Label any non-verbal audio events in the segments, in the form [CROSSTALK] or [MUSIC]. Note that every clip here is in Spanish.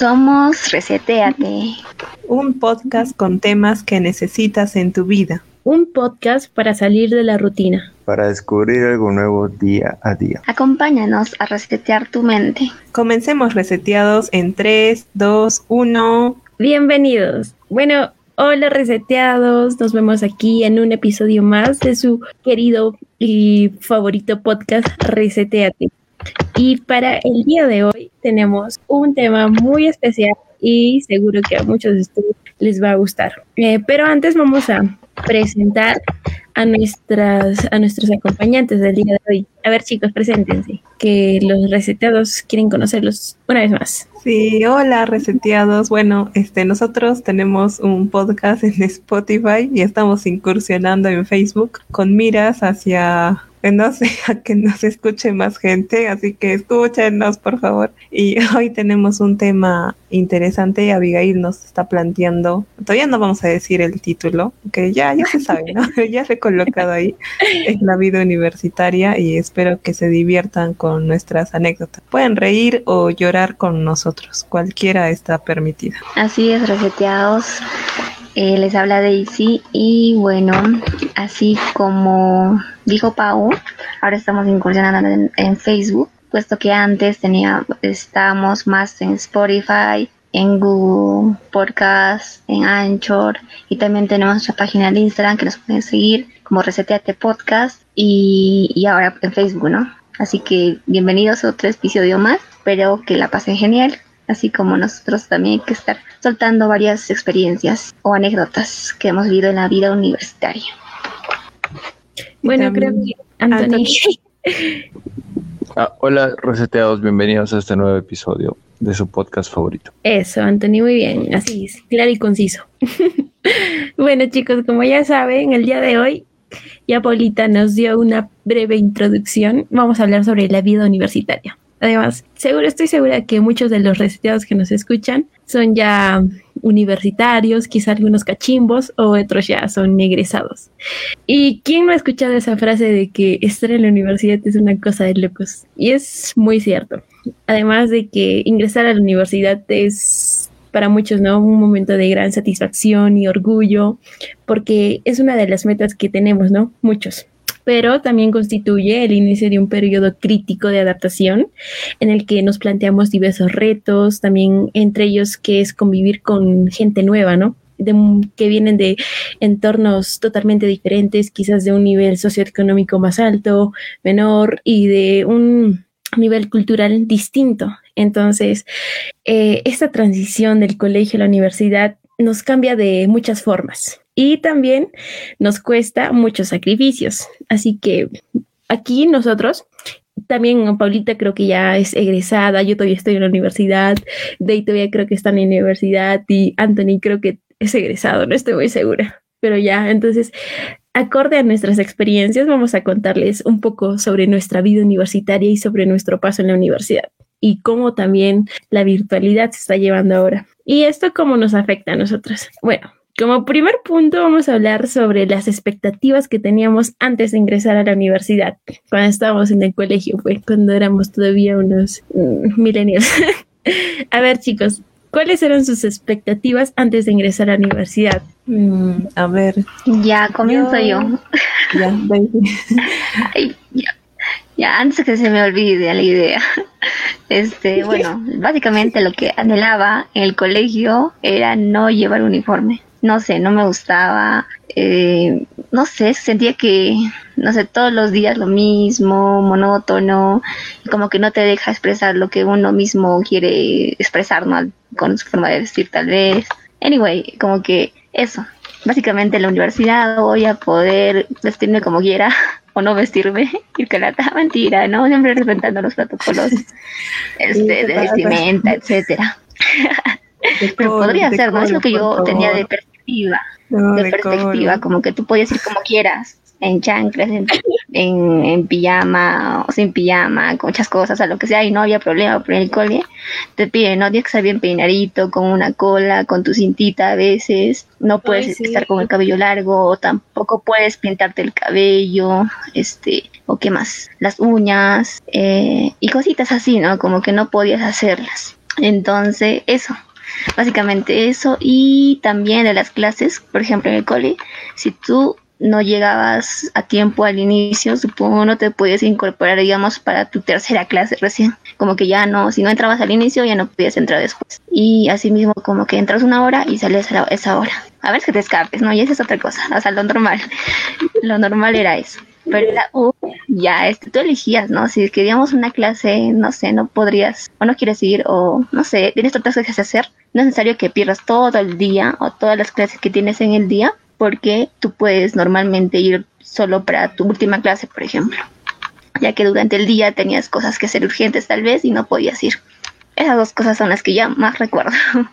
Somos Reseteate. Un podcast con temas que necesitas en tu vida. Un podcast para salir de la rutina. Para descubrir algo nuevo día a día. Acompáñanos a resetear tu mente. Comencemos reseteados en 3, 2, 1. Bienvenidos. Bueno, hola reseteados. Nos vemos aquí en un episodio más de su querido y favorito podcast Reseteate. Y para el día de hoy tenemos un tema muy especial y seguro que a muchos de ustedes les va a gustar. Eh, pero antes vamos a presentar a nuestras a nuestros acompañantes del día de hoy. A ver, chicos, preséntense, que los reseteados quieren conocerlos una vez más. Sí, hola reseteados. Bueno, este nosotros tenemos un podcast en [LAUGHS] Spotify y estamos incursionando en Facebook con miras hacia no sé, [LAUGHS] a que nos escuche más gente, así que escúchenos, por favor. Y [LAUGHS] hoy tenemos un tema interesante, Abigail nos está planteando, todavía no vamos a decir el título, que ya, ya se sabe, ¿no? [LAUGHS] ya se he colocado ahí, es la vida universitaria y espero que se diviertan con nuestras anécdotas. Pueden reír o llorar con nosotros, cualquiera está permitida. Así es, reseteados. Eh, les habla Daisy y bueno, así como dijo Pau, ahora estamos incursionando en, Facebook, puesto que antes tenía, estábamos más en Spotify, en Google Podcast, en Anchor y también tenemos nuestra página de Instagram que nos pueden seguir como Reseteate Podcast y, y ahora en Facebook, ¿no? Así que bienvenidos a otro episodio más, espero que la pasen genial así como nosotros también hay que estar soltando varias experiencias o anécdotas que hemos vivido en la vida universitaria. Bueno, creo que Anthony. Ah, hola, reseteados, bienvenidos a este nuevo episodio de su podcast favorito. Eso, Anthony, muy bien, así es, claro y conciso. [LAUGHS] bueno, chicos, como ya saben, el día de hoy ya Paulita nos dio una breve introducción. Vamos a hablar sobre la vida universitaria. Además, seguro, estoy segura que muchos de los reseteados que nos escuchan son ya universitarios, quizá algunos cachimbos o otros ya son egresados. ¿Y quién no ha escuchado esa frase de que estar en la universidad es una cosa de locos? Y es muy cierto. Además de que ingresar a la universidad es para muchos, ¿no? Un momento de gran satisfacción y orgullo, porque es una de las metas que tenemos, ¿no? Muchos pero también constituye el inicio de un periodo crítico de adaptación en el que nos planteamos diversos retos, también entre ellos que es convivir con gente nueva, ¿no? De, que vienen de entornos totalmente diferentes, quizás de un nivel socioeconómico más alto, menor y de un nivel cultural distinto. Entonces, eh, esta transición del colegio a la universidad nos cambia de muchas formas y también nos cuesta muchos sacrificios. Así que aquí nosotros, también Paulita creo que ya es egresada, yo todavía estoy en la universidad, Day todavía creo que está en la universidad y Anthony creo que es egresado, no estoy muy segura, pero ya, entonces, acorde a nuestras experiencias, vamos a contarles un poco sobre nuestra vida universitaria y sobre nuestro paso en la universidad y cómo también la virtualidad se está llevando ahora. ¿Y esto cómo nos afecta a nosotros? Bueno, como primer punto vamos a hablar sobre las expectativas que teníamos antes de ingresar a la universidad, cuando estábamos en el colegio, pues cuando éramos todavía unos mm, millennials. [LAUGHS] a ver chicos, ¿cuáles eran sus expectativas antes de ingresar a la universidad? Mm, a ver. Ya, comienzo yo. [LAUGHS] Ya, [LAUGHS] ya, ya, antes que se me olvide la idea. Este, bueno, básicamente lo que anhelaba en el colegio era no llevar uniforme. No sé, no me gustaba. Eh, no sé, sentía que, no sé, todos los días lo mismo, monótono, como que no te deja expresar lo que uno mismo quiere expresar, ¿no? Con su forma de vestir tal vez. Anyway, como que eso. Básicamente en la universidad voy a poder vestirme como quiera [LAUGHS] o no vestirme [LAUGHS] y que la mentira, ¿no? Siempre respetando los protocolos [LAUGHS] este, de vestimenta, etcétera. Pero podría ser, ¿no? Es lo que yo tenía de perspectiva. de, perspectiva, como que tú podías ir como quieras en chanclas, en, en, pijama o sin pijama, con muchas cosas, a lo que sea, y no había problema, pero en el cole te piden, ¿no? Tienes que estar bien peinadito, con una cola, con tu cintita a veces, no puedes estar con el cabello largo, o tampoco puedes pintarte el cabello, este, o qué más, las uñas, eh, y cositas así, ¿no? Como que no podías hacerlas. Entonces, eso, básicamente eso. Y también de las clases, por ejemplo, en el cole, si tú no llegabas a tiempo al inicio, supongo no te puedes incorporar, digamos, para tu tercera clase recién. Como que ya no, si no entrabas al inicio, ya no podías entrar después. Y así mismo como que entras una hora y sales a esa hora. A ver que te escapes, ¿no? Y esa es otra cosa, o sea, lo normal. [LAUGHS] lo normal era eso. Pero era, uh, ya, este, tú elegías, ¿no? Si queríamos una clase, no sé, no podrías, o no quieres ir, o no sé, tienes otras cosas que hacer, no es necesario que pierdas todo el día o todas las clases que tienes en el día porque tú puedes normalmente ir solo para tu última clase, por ejemplo, ya que durante el día tenías cosas que hacer urgentes tal vez y no podías ir. Esas dos cosas son las que ya más recuerdo. [LAUGHS]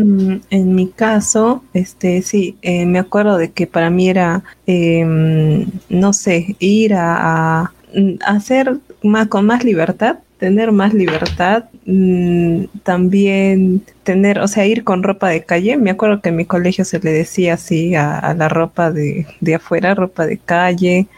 Mm, en mi caso, este sí, eh, me acuerdo de que para mí era, em, no sé, ir a, a hacer más con más libertad tener más libertad, mm, también tener, o sea, ir con ropa de calle. Me acuerdo que en mi colegio se le decía así a, la ropa de, de, afuera, ropa de calle,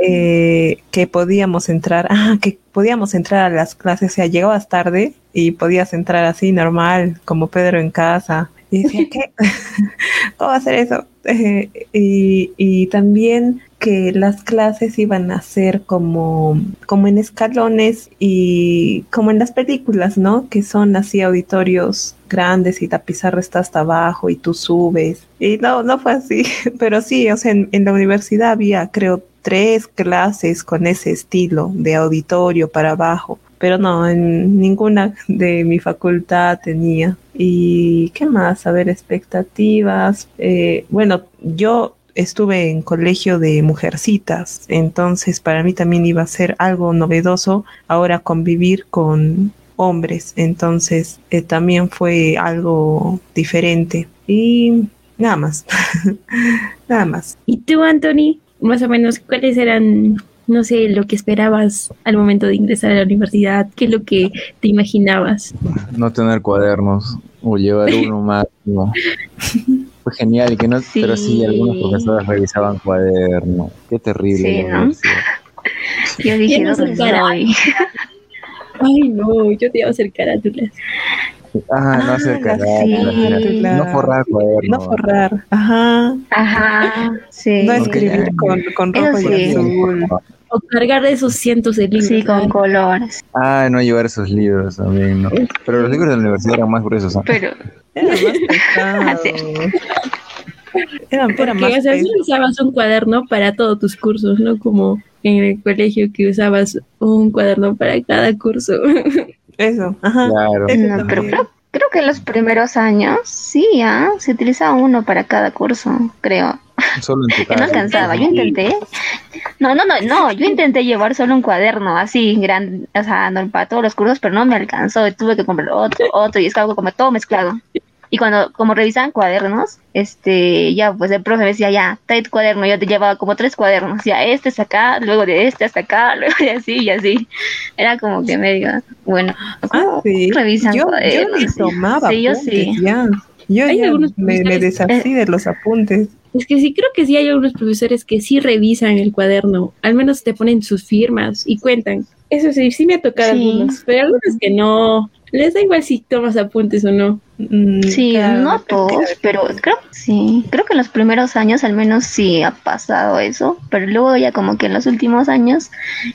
eh, que podíamos entrar, ah, que podíamos entrar a las clases, o sea, llegabas tarde y podías entrar así normal, como Pedro en casa. Y decía, [LAUGHS] ¿qué? [LAUGHS] ¿Cómo hacer eso? [LAUGHS] Eh, y, y también que las clases iban a ser como, como en escalones y como en las películas, ¿no? Que son así auditorios grandes y la pizarra está hasta abajo y tú subes. Y no, no fue así, [LAUGHS] pero sí, o sea, en, en la universidad había, creo, tres clases con ese estilo de auditorio para abajo pero no, en ninguna de mi facultad tenía. ¿Y qué más? A ver, expectativas. Eh, bueno, yo estuve en colegio de mujercitas, entonces para mí también iba a ser algo novedoso ahora convivir con hombres, entonces eh, también fue algo diferente y nada más, [LAUGHS] nada más. ¿Y tú, Anthony? Más o menos, ¿cuáles eran, no sé, lo que esperabas al momento de ingresar a la universidad? ¿Qué es lo que te imaginabas? No tener cuadernos o llevar uno [LAUGHS] máximo. Fue genial, que no, pero sí, algunos profesores revisaban cuadernos. Qué terrible. Sí, ¿no? Yo dije, no soy. [LAUGHS] Ay, no, yo te iba a hacer carátulas. Ah, no hacer ah, carátulas. No forrar cuadernos. No forrar, ajá. Ajá, sí. No escribir con, con rojo y azul. O cargar de esos cientos de libros. Sí, con colores. Ah, no llevar esos libros también, ¿no? Pero los libros de la universidad eran más gruesos. ¿no? Pero, era más pesado. Era, era más o sea, usabas un cuaderno para todos tus cursos, ¿no? Como en el colegio que usabas un cuaderno para cada curso. [LAUGHS] Eso, ajá. Claro. no, pero creo, creo, que en los primeros años sí, ¿ah? se utilizaba uno para cada curso, creo. Solo en tu [LAUGHS] que no alcanzaba, yo intenté. No, no, no, no, yo intenté llevar solo un cuaderno así, grande, o sea, no, para todos los cursos, pero no me alcanzó, tuve que comprar otro, otro, y es algo como todo mezclado. Y cuando, como revisaban cuadernos, este, ya, pues el profe decía, ya, trae tu cuaderno, yo te llevaba como tres cuadernos, ya, este es acá, luego de este hasta acá, [LAUGHS] luego de así y así. Era como que medio, bueno, ah, sí. revisan yo, cuadernos. Yo tomaba sí, yo sí. Ya. Yo ya me, me desasí de los apuntes. Es que sí, creo que sí hay algunos profesores que sí revisan el cuaderno, al menos te ponen sus firmas y cuentan. Eso sí, sí me ha tocado algunos, pero algunos que no, les da igual si tomas apuntes o no. Mm, sí, no todos, pero creo, sí, creo que en los primeros años al menos sí ha pasado eso, pero luego ya como que en los últimos años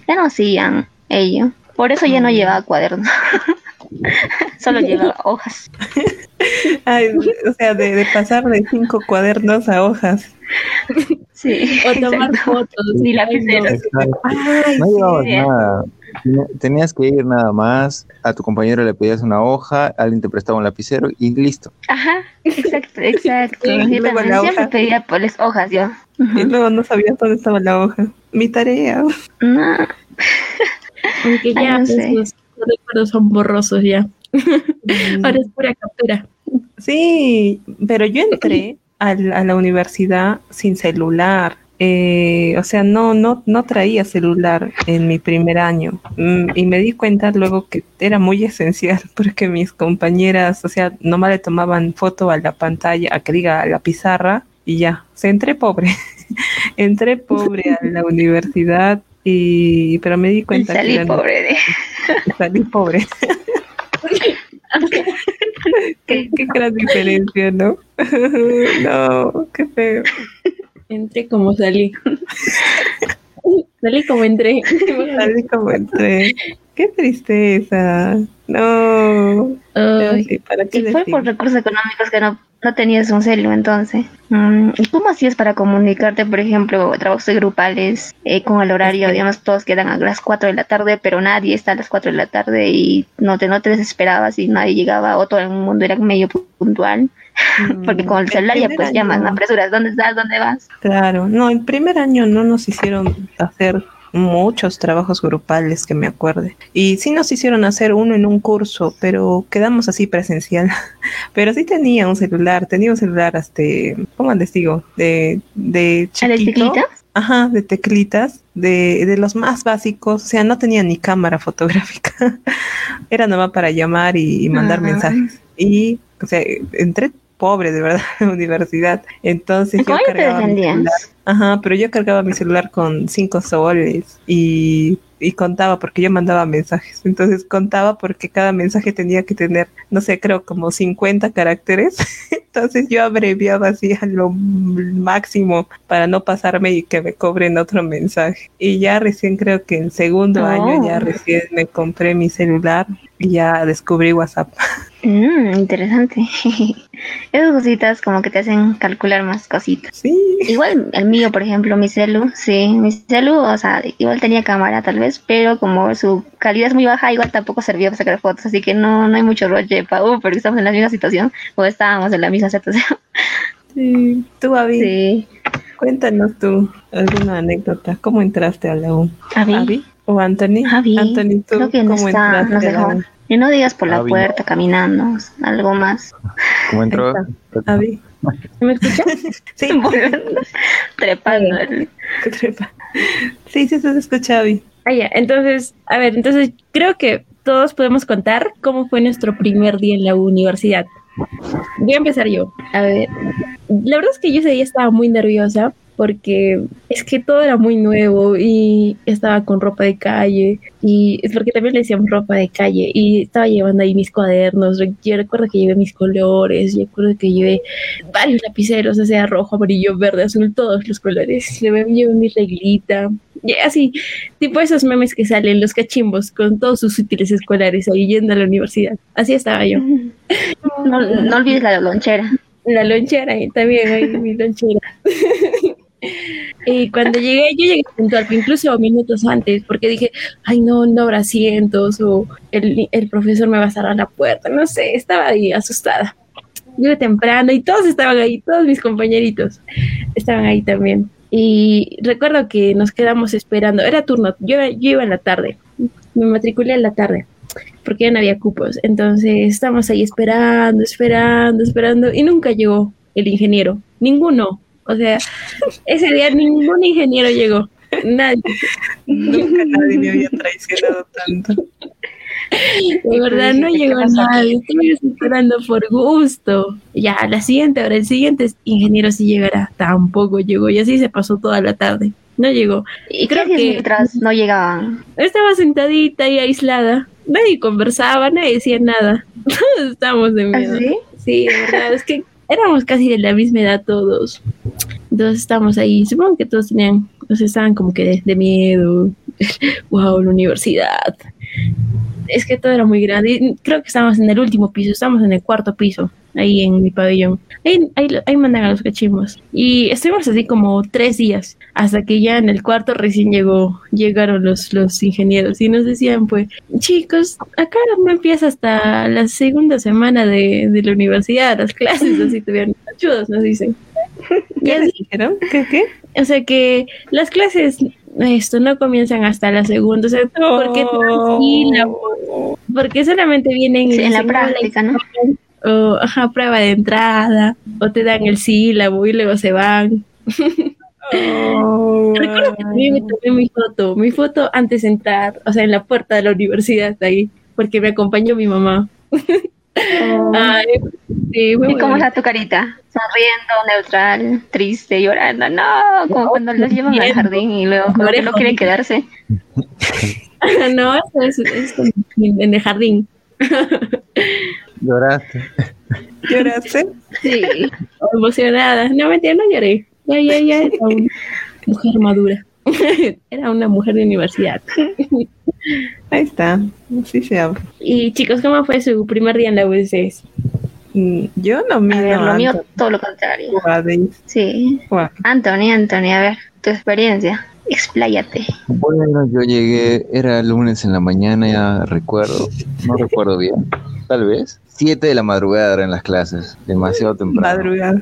ya no hacían ello. Por eso ya no mm. llevaba cuaderno. [LAUGHS] Solo llevaba [LAUGHS] hojas. o sea, de, pasar de cinco cuadernos a hojas. Sí. O tomar fotos. Ni lapiceros. no llevabas nada. Tenías que ir nada más, a tu compañero le pedías una hoja, alguien te prestaba un lapicero y listo. Ajá, exacto, exacto. [LAUGHS] yo también siempre pedía por las hojas yo. Y luego no sabías dónde estaba la hoja. Mi tarea. No. [LAUGHS] Aunque ya pues, los, recuerdos son borrosos ya. Mm. [LAUGHS] Ahora es pura captura. Sí, pero yo entré [CLEARS THROAT] a la universidad sin celular. Eh, o sea, no, no, no traía celular en mi primer año mm, y me di cuenta luego que era muy [LAUGHS] esencial porque mis compañeras, o sea, nomás le tomaban foto a la pantalla, a que diga a la pizarra y ya, se entré pobre, [LAUGHS] entré pobre a la universidad y, pero me di cuenta salí que pobre, [LAUGHS] salí pobre. qué, qué gran diferencia, ¿no? no, qué feo. Entré como salí. [LAUGHS] salí como entré. salí como entré. Qué tristeza. No. ¿para qué fue por recursos económicos que no, no tenías un celu entonces. Mm, ¿Y cómo hacías para comunicarte, por ejemplo, trabajos grupales eh, con el horario? Digamos, todos quedan a las 4 de la tarde, pero nadie está a las 4 de la tarde y no te, no te desesperabas y nadie llegaba o todo el mundo era medio puntual. Porque con el celular ya pues llamas, no apresuras, ¿dónde estás? ¿Dónde vas? Claro, no, el primer año no nos hicieron hacer muchos trabajos grupales que me acuerde. Y sí nos hicieron hacer uno en un curso, pero quedamos así presencial. [LAUGHS] pero sí tenía un celular, tenía un celular, este, ¿cómo les digo? De, de chiquito. ¿De teclitas? Ajá, de teclitas, de, de los más básicos, o sea, no tenía ni cámara [LAUGHS] fotográfica. Era nomás para llamar y, mandar mensajes. Y, o sea, entré pobre, de verdad, [LAUGHS] universidad. Entonces yo cargaba mi celular. Ajá, pero yo cargaba mi celular con cinco soles y, y contaba porque yo mandaba mensajes. Entonces contaba porque cada mensaje tenía que tener, no sé, creo como 50 caracteres. [LAUGHS] Entonces yo abreviaba así a lo máximo para no pasarme y que me cobren otro mensaje. Y ya recién creo que en segundo año ya oh. recién me compré mi celular y ya descubrí WhatsApp. [LAUGHS] Mm, interesante. [LAUGHS] Esas cositas como que te hacen calcular más cositas. Sí. Igual el mío, por ejemplo, mi celu, sí, mi celu, o sea, igual tenía cámara tal vez, pero como su calidad es muy baja, igual tampoco servía para sacar fotos, así que no, no hay mucho rollo para, uh, porque estamos en la misma situación, o estábamos en la misma situación. [LAUGHS] Sí, tú, Avi. Sí. Cuéntanos tú alguna anécdota. ¿Cómo entraste a la U? ¿Avi? ¿O Anthony? Avi. Anthony, ¿tú Creo que no cómo está, entraste a la U? Y no digas por la puerta, caminando, algo más. ¿Cómo entró? Avi. ¿Me escuchas? [LAUGHS] sí. [LAUGHS] Trepando. Trepa. Sí, sí, se escucha, Avi. Ah, ya. Entonces, a ver, entonces creo que todos podemos contar cómo fue nuestro primer día en la universidad. Voy a empezar yo. A ver, la verdad es que yo ese día estaba muy nerviosa porque es que todo era muy nuevo y estaba con ropa de calle y es porque también le decíamos ropa de calle y estaba llevando ahí mis cuadernos, yo recuerdo que llevé mis colores, yo recuerdo que llevé varios lapiceros, o sea, rojo, amarillo, verde, azul, todos los colores, llevé, llevé mi reglita, y así, tipo esos memes que salen, los cachimbos, con todos sus útiles escolares ahí yendo a la universidad. Así estaba yo. No, no olvides la lonchera. La lonchera, también hay mi lonchera. [LAUGHS] Y cuando llegué, yo llegué puntual, incluso minutos antes, porque dije, ay, no, no habrá asientos, o el, el profesor me va a cerrar la puerta, no sé, estaba ahí asustada. Llegué temprano y todos estaban ahí, todos mis compañeritos estaban ahí también. Y recuerdo que nos quedamos esperando, era turno, yo, yo iba en la tarde, me matriculé en la tarde porque ya no había cupos. Entonces estábamos ahí esperando, esperando, esperando y nunca llegó el ingeniero, ninguno. O sea, ese día ningún ingeniero llegó. Nadie. Nunca nadie me había traicionado tanto. De verdad no llegó nadie, estoy esperando por gusto. Ya, la siguiente hora, el siguiente ingeniero sí llegará. Tampoco llegó y así se pasó toda la tarde. No llegó. Y creo que mientras no llegaban. Estaba sentadita y aislada. Nadie conversaba, nadie decía nada. [LAUGHS] Todos estábamos de miedo. ¿Ah, sí? Sí, de verdad, es que éramos casi de la misma edad todos. Entonces estábamos ahí, supongo que todos tenían, o sea, estaban como que de, miedo, [LAUGHS] wow, la universidad. Es que todo era muy grande. Creo que estábamos en el último piso, estábamos en el cuarto piso, ahí en mi pabellón. Ahí, ahí, mandan a los cachimbos. Y estuvimos así como tres días, hasta que ya en el cuarto recién llegó, llegaron los, los ingenieros y nos decían, pues, chicos, acá no empieza hasta la segunda semana de, de la universidad, las clases, así [LAUGHS] tuvieron ayudas, nos dicen. ¿Qué dijeron? ¿Qué, ¿Qué? O sea que las clases esto no comienzan hasta la segunda, o sea, porque porque solamente vienen en la práctica, ¿no? O, ajá, prueba de entrada, o te dan el sílabo y luego se van. Oh, Recuerdo que también me tomé mi foto, mi foto antes de entrar, o sea, en la puerta de la universidad ahí, porque me acompañó mi mamá. [LAUGHS] Oh. ¿Y cómo está tu carita? Sonriendo, neutral, triste, llorando. No, como cuando los llevan al jardín y luego como que no quieren quedarse. [LAUGHS] no, eso es, en el jardín. [LAUGHS] ¿Lloraste? ¿Lloraste? Sí, [LAUGHS] emocionada. No, mentira, no lloré. Ya, ya, ya, era una mujer madura. Era una mujer de universidad. Ahí está, así se habla. Y chicos, ¿cómo fue su primer día en la UCS? Mm, Yo no A ver, lo mío Anthony todo lo contrario. Sí. Guau. Anthony, Anthony, a ver, tu experiencia. Expláyate. Bueno, yo llegué, era lunes en la mañana, ya recuerdo, no recuerdo bien, tal vez. Siete de la madrugada eran las clases, demasiado temprano. Madrugada.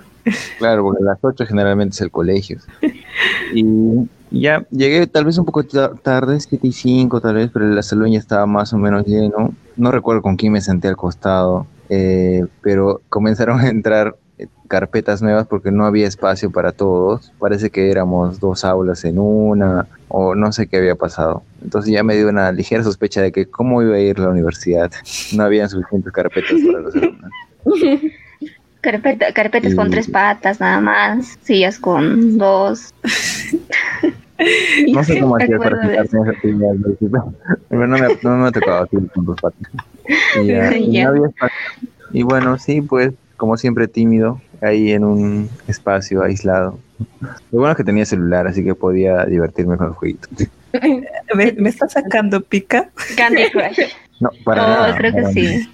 Claro, porque a las 8 generalmente es el colegio. Y ya llegué tal vez un poco ta- tarde, 7 y 5 tal vez, pero el salón ya estaba más o menos lleno. No recuerdo con quién me senté al costado, eh, pero comenzaron [LAUGHS] a entrar eh, carpetas nuevas porque no había espacio para todos. Parece que éramos dos aulas en una, o no sé qué había pasado. Entonces ya me dio una ligera sospecha de que cómo iba a ir la universidad. No había suficientes carpetas para los [LAUGHS] alumnos. Carpeta, carpetas con tres patas nada más, sillas con dos. [LAUGHS] No sé cómo [LAUGHS] Me hacías para quitarme esa pero no me, no me ha tocado así con dos patas. Y, ya, [LAUGHS] y Ya. no había espacio. Y bueno, sí, pues, como siempre, tímido, ahí en un espacio aislado. Lo bueno es que tenía celular, así que podía divertirme con el jueguito. ¿Me, me está sacando pica? Candy Crush. No, para Oh, nada. creo que para sí.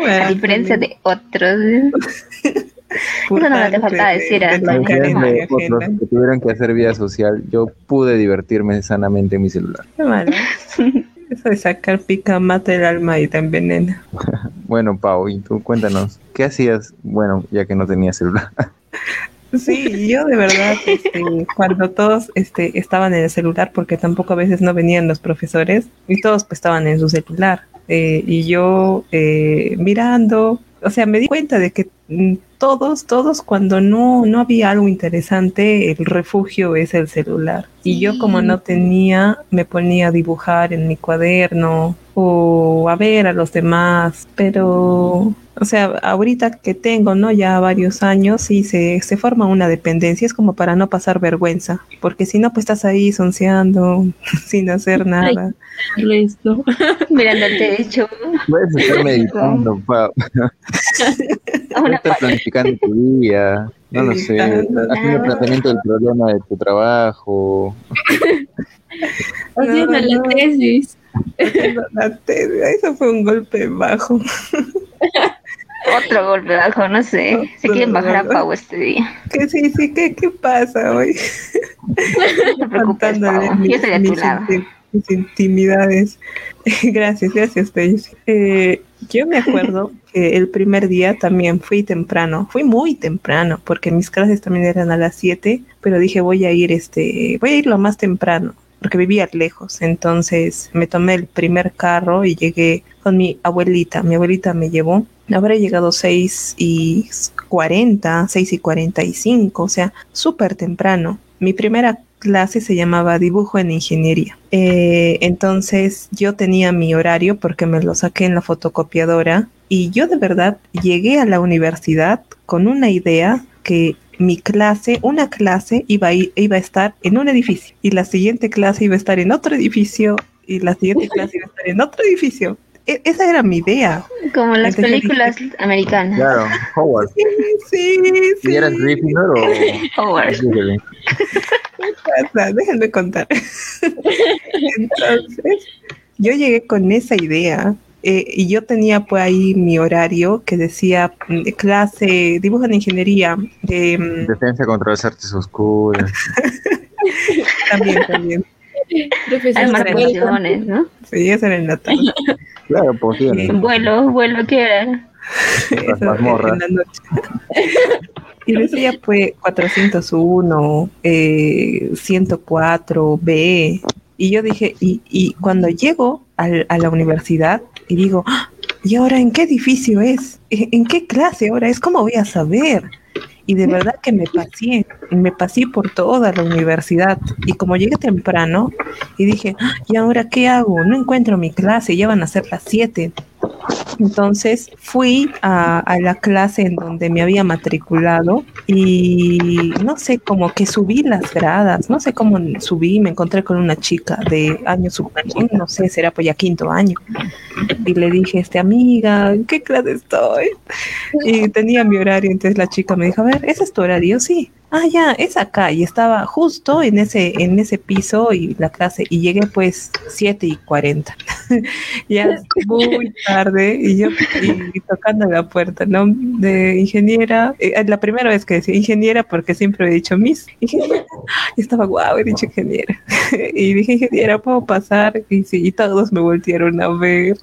Qué A bueno, diferencia de otros. [LAUGHS] Eso no me te de- decir, de Anthony. la de otros que tuvieran que hacer vida social, yo pude divertirme sanamente en mi celular. Qué malo. Eso de sacar pica mata el alma y te envenena. [LAUGHS] Bueno, Pau, y tú cuéntanos, ¿qué hacías, bueno, ya que no tenía celular? [LAUGHS] Sí, yo de verdad, este, cuando todos este, estaban en el celular, porque tampoco a veces no venían los profesores, y todos pues, estaban en su celular. Eh, y yo eh, mirando, o sea, me di cuenta de que mm, todos, todos cuando no, no había algo interesante, el refugio es el celular. Y yo como no tenía, me ponía a dibujar en mi cuaderno o a ver a los demás, pero, o sea, ahorita que tengo, ¿no? Ya varios años, sí se, se forma una dependencia, es como para no pasar vergüenza, porque si no, pues estás ahí sonceando, [LAUGHS] sin hacer nada. El resto. [LAUGHS] Mirando el techo. Puedes estar meditando, [LAUGHS] Pau. A una Estás planificando tu día, [LAUGHS] no lo sé, haciendo planteamiento del problema de tu trabajo. [LAUGHS] Haciendo No, la tesis. Haciendo la te- Eso fue un golpe bajo. [LAUGHS] Otro golpe bajo, no sé. Se quieren bajar a Pau este día. Que sí, sí, ¿qué, qué pasa hoy? No te preocupes, Pau. Yo estoy a tu lado. Mis intimidades. [LAUGHS] gracias, gracias, Daisy. Eh, yo me acuerdo [LAUGHS] que el primer día también fui temprano, fui muy temprano, porque mis clases también eran a las 7, pero dije voy a ir, este, voy a ir lo más temprano, porque vivía lejos. Entonces me tomé el primer carro y llegué con mi abuelita. Mi abuelita me llevó. Habré llegado 6 y 40, 6 y 45, o sea, súper temprano. Mi primera clase se llamaba dibujo en ingeniería. Eh, entonces yo tenía mi horario porque me lo saqué en la fotocopiadora y yo de verdad llegué a la universidad con una idea que mi clase, una clase iba a, iba a estar en un edificio y la siguiente clase iba a estar en otro edificio y la siguiente clase iba a estar en otro edificio. E- esa era mi idea. Como las Entonces películas americanas. Claro, Howard. Sí, sí, sí. ¿Y eras Gryffindor o Howard. Pasa? Déjenme contar. [LAUGHS] Entonces, yo llegué con esa idea eh, y yo tenía pues ahí mi horario que decía mm, clase, dibujo en ingeniería, de, mm, Defensa contra las artes oscuras. [LAUGHS] también, también. Profesor Hay más Samuel. posiciones, ¿no? Sí, era en la [LAUGHS] tarde. Claro, pues sí, Sí. Vuelo, vuelo, ¿qué era? Eso, mazmorras. [LAUGHS] Y decía pues 401, eh, 104B. Y yo dije, y, y cuando llego al- a la universidad y digo, "Ah, ¿y ahora en qué edificio es? ¿En en qué clase ahora es? ¿Cómo voy a saber? Y de verdad que me pasé, me pasé por toda la universidad. Y como llegué temprano y dije, "Ah, ¿y ahora qué hago? No encuentro mi clase, ya van a ser las 7. Entonces fui a, la clase en donde me había matriculado y no sé, como que subí las gradas, no sé cómo subí, me encontré con una chica de año superior, no sé, será pues ya quinto año. Y le dije, este amiga, ¿en qué clase estoy? Y tenía mi horario, entonces la chica me dijo, a ver, ¿ese es tu horario? Sí ah, ya, es acá. Y estaba justo en ese, en ese piso y la clase. Y llegué pues 7 y 40. [LAUGHS] ya muy tarde. Y yo y, tocando la puerta, ¿no? De ingeniera. Eh, la primera vez que decía ingeniera, porque siempre he dicho mis. Ingeniera. [LAUGHS] Y estaba guau, he dicho ingeniera. [LAUGHS] y dije, ingeniera, ¿puedo pasar? Y sí, y todos me voltearon a ver.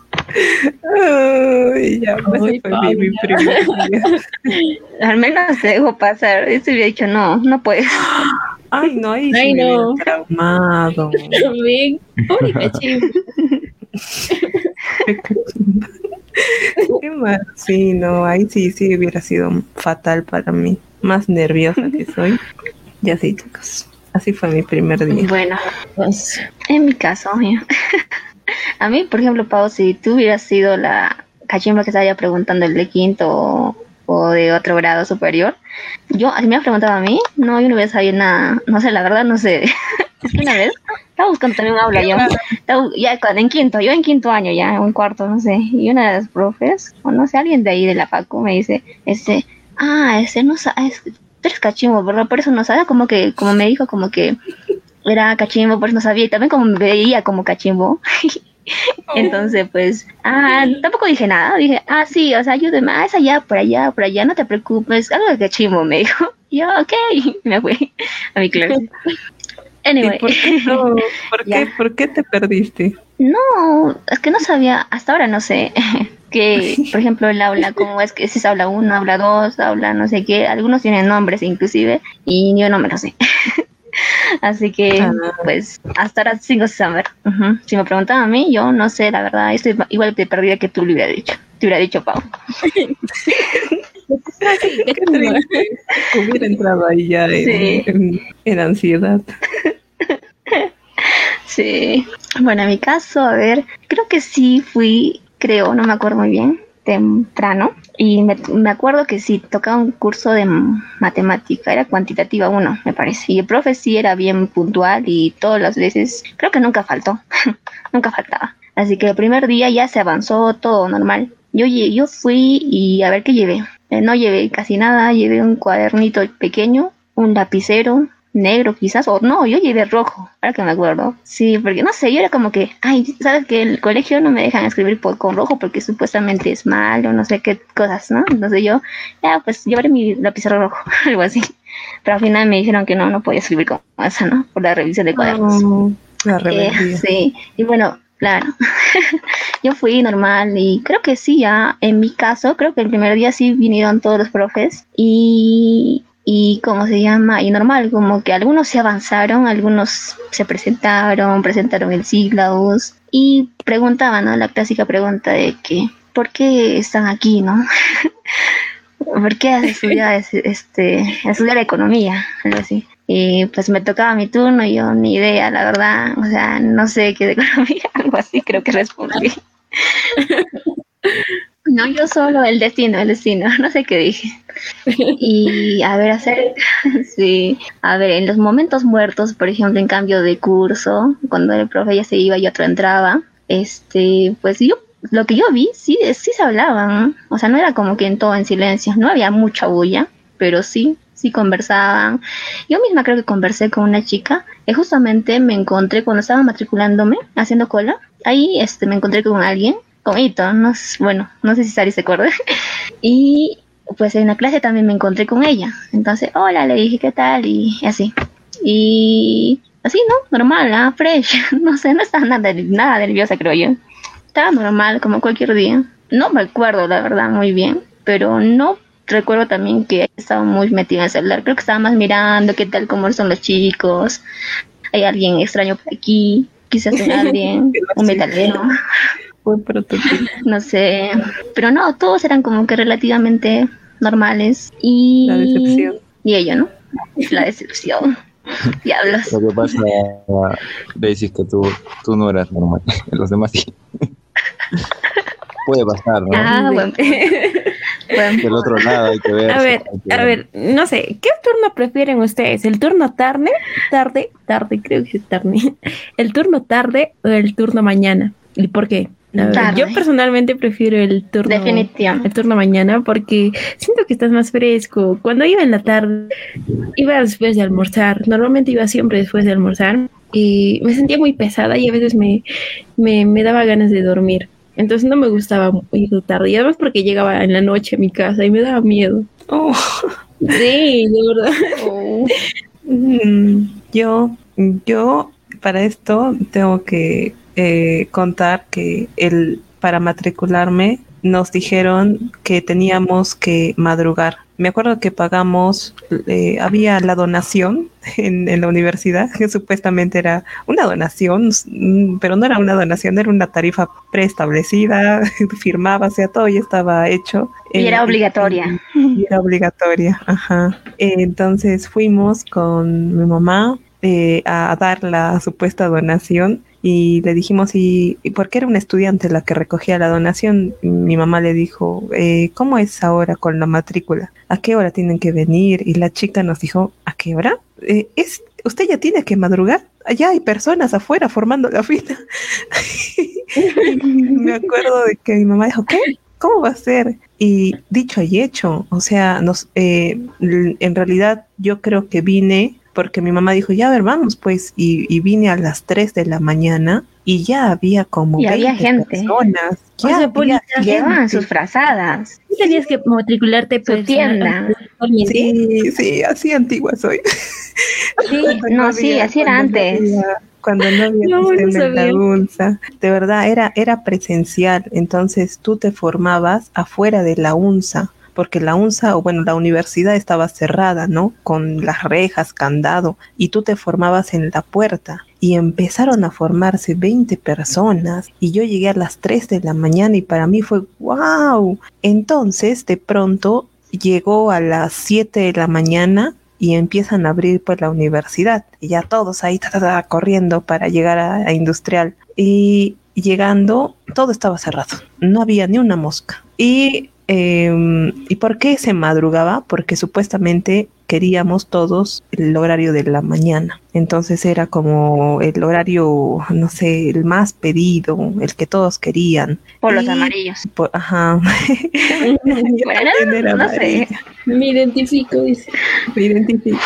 Y ya, pues fue mi, mi primer día. [LAUGHS] Al menos te dejo pasar. Yo te hubiera dicho, no, no puedes. Ay, no, ahí Ay, no. traumado. [LAUGHS] También. Pobre. [LAUGHS] Qué mal. Sí, no, ahí sí, sí hubiera sido fatal para mí. Más nerviosa que soy. Ya sí, chicos. Así fue mi primer día. Bueno, pues en mi caso, a mí, por ejemplo, Pau, si tú hubieras sido la cachimba que estaba preguntando el de quinto o de otro grado superior. Yo, si me has preguntado a mí, no, yo no hubiera sabido nada, no sé, la verdad no sé. [LAUGHS] es que una vez estaba buscando también un aula, yo, ya en quinto, yo en quinto año ya, en un cuarto, no sé, y una de las profes, o no sé, alguien de ahí de la Paco me dice, este, ah, ese no sabes, tú eres cachimbo, ¿verdad? Por eso no sabía, como que, como me dijo, como que era cachimbo, por eso no sabía, y también como me veía como cachimbo. [LAUGHS] Entonces, pues, ah, tampoco dije nada. Dije, ah, sí, o sea, ayúdeme, ah, es allá, por allá, por allá, no te preocupes. Algo de chimo, me dijo. [LAUGHS] yo, ok, [LAUGHS] me fui a mi clase. Anyway. ¿Por, qué, ¿Por, qué, ¿Por qué te perdiste? No, es que no sabía, hasta ahora no sé. que, por ejemplo, el aula, como es que si es aula 1, aula 2, aula no sé qué, algunos tienen nombres inclusive, y yo no me lo sé. Así que, ah. pues, hasta ahora sigo sin saber. Si me preguntan a mí, yo no sé, la verdad, estoy igual de perdida que tú le hubiera dicho. Te hubiera dicho, Pau. Hubiera entrado ahí ya en, ansiedad. Sí. Bueno, en mi caso, a ver, creo que sí fui, creo, no me acuerdo muy bien, temprano y me, acuerdo que sí, tocaba un curso de matemática, era cuantitativa uno, me parece. Y el profe sí era bien puntual y todas las veces, creo que nunca faltó, [LAUGHS] nunca faltaba. Así que el primer día ya se avanzó todo normal. Yo, yo fui y a ver qué llevé. Eh, no llevé casi nada, llevé un cuadernito pequeño, un lapicero, negro quizás, o no, yo llevé rojo, ahora que me acuerdo. Sí, porque no sé, yo era como que, ay, sabes que el colegio no me dejan escribir con rojo porque supuestamente es malo, no sé qué cosas, ¿no? Entonces yo, ya, pues llevaré mi lapicero rojo, [LAUGHS] algo así. Pero al final me dijeron que no, no podía escribir con esa, ¿no? Por la revisión de cuadernos. Oh, la eh, sí, y bueno, claro. [LAUGHS] yo fui normal y creo que sí, ya en mi caso, creo que el primer día sí vinieron todos los profes y y cómo se llama, y normal, como que algunos se avanzaron, algunos se presentaron, presentaron el siglos y preguntaban, ¿no? La clásica pregunta de que, ¿por qué están aquí, no? [LAUGHS] ¿Por qué estudiar, este, estudiar economía? Algo así. Y pues me tocaba mi turno y yo ni idea, la verdad, o sea, no sé qué de economía, [LAUGHS] algo así creo que respondí. [LAUGHS] No, yo solo el destino, el destino, [LAUGHS] no sé qué dije. [LAUGHS] Y a ver, hacer, [LAUGHS] sí, a ver, en los momentos muertos, por ejemplo, en cambio de curso, cuando el profe ya se iba y otro entraba, este, pues yo, lo que yo vi, sí, sí se hablaban, o sea, no era como que en todo en silencio, no había mucha bulla, pero sí, sí conversaban. Yo misma creo que conversé con una chica, y justamente me encontré cuando estaba matriculándome, haciendo cola, ahí este, me encontré con alguien no bueno, no sé si Sari se acuerda. [LAUGHS] y pues en la clase también me encontré con ella. Entonces, hola, le dije qué tal y así. Y así, ¿no? Normal, ¿ah? Fresh. [LAUGHS] no sé, no estaba nada, nada nerviosa, creo yo. Estaba normal, como cualquier día. No me acuerdo, la verdad, muy bien. Pero no recuerdo también que estaba muy metida en el celular. Creo que estaba más mirando qué tal, cómo son los chicos. Hay alguien extraño por aquí. Quizás [LAUGHS] alguien, un metalero. [LAUGHS] No sé, pero no, todos eran como que relativamente normales y... La decepción. Y ella, ¿no? La decepción. [LAUGHS] Diablos. Lo que pasa, Daisy, es que tú, tú no eras normal, [LAUGHS] los demás sí. puede pasar, ¿no? Ah, bueno. Del otro lado hay que ver. A ver, a ver, no sé, ¿qué turno prefieren ustedes? ¿El turno tarde? Tarde, tarde, creo que es tarde. ¿El turno tarde o el turno mañana? ¿Y por qué? Yo personalmente prefiero el turno el turno mañana porque siento que estás más fresco. Cuando iba en la tarde, iba después de almorzar. Normalmente iba siempre después de almorzar y me sentía muy pesada y a veces me, me, daba ganas de dormir. Entonces no me gustaba ir tarde. Y además porque llegaba en la noche a mi casa y me daba miedo. Oh. Sí, de verdad. Oh. [LAUGHS] Mm, yo, yo para esto tengo que eh, contar que el, para matricularme nos dijeron que teníamos que madrugar. Me acuerdo que pagamos, eh, había la donación [LAUGHS] en, la universidad, que supuestamente era una donación, mm, pero no era una donación, era una tarifa preestablecida, [LAUGHS] firmaba, o sea, todo ya estaba hecho. Y era eh, obligatoria. Y, era obligatoria, ajá. entonces fuimos con mi mamá, a dar la supuesta donación y le dijimos, ¿y, por qué era una estudiante la que recogía la donación? Mi mamá le dijo, eh, ¿cómo es ahora con la matrícula? ¿A qué hora tienen que venir? Y la chica nos dijo, ¿a qué hora? Eh, es, ¿Usted ya tiene que madrugar? Allá hay personas afuera formando la fila. [LAUGHS] Me acuerdo de que mi mamá dijo, ¿qué? ¿Cómo va a ser? Y dicho y hecho, o sea, nos, eh, en realidad yo creo que vine porque mi mamá dijo, ya a ver, vamos pues, y, vine a las 3 de la mañana y ya había como y había gente. personas. Ya había llevaban sus frazadas. tenías que matricularte por tienda. Sí, sí, así antigua soy. Sí, [LAUGHS] no, sí, así era antes. cuando no había [LAUGHS] no, sistema UNSA. De verdad, era, era presencial. Entonces tú te formabas afuera de la UNSA porque la UNSA, o bueno, la universidad estaba cerrada, ¿no? Con las rejas, candado, y tú te formabas en la puerta. Y empezaron a formarse 20 personas y yo llegué a las 3 de la mañana y para mí fue wow. Entonces, de pronto, llegó a las 7 de la mañana y empiezan a abrir pues la universidad y ya todos ahí corriendo para llegar a industrial y llegando todo estaba cerrado no había ni una mosca y Em, ¿Y por qué se madrugaba? Porque supuestamente queríamos todos el horario de la mañana. Entonces era como el horario, no sé, el más pedido, el que todos querían. Por los amarillos. ajá. [LAUGHS] bueno, no sé. Me identifico, dice. Me identifico.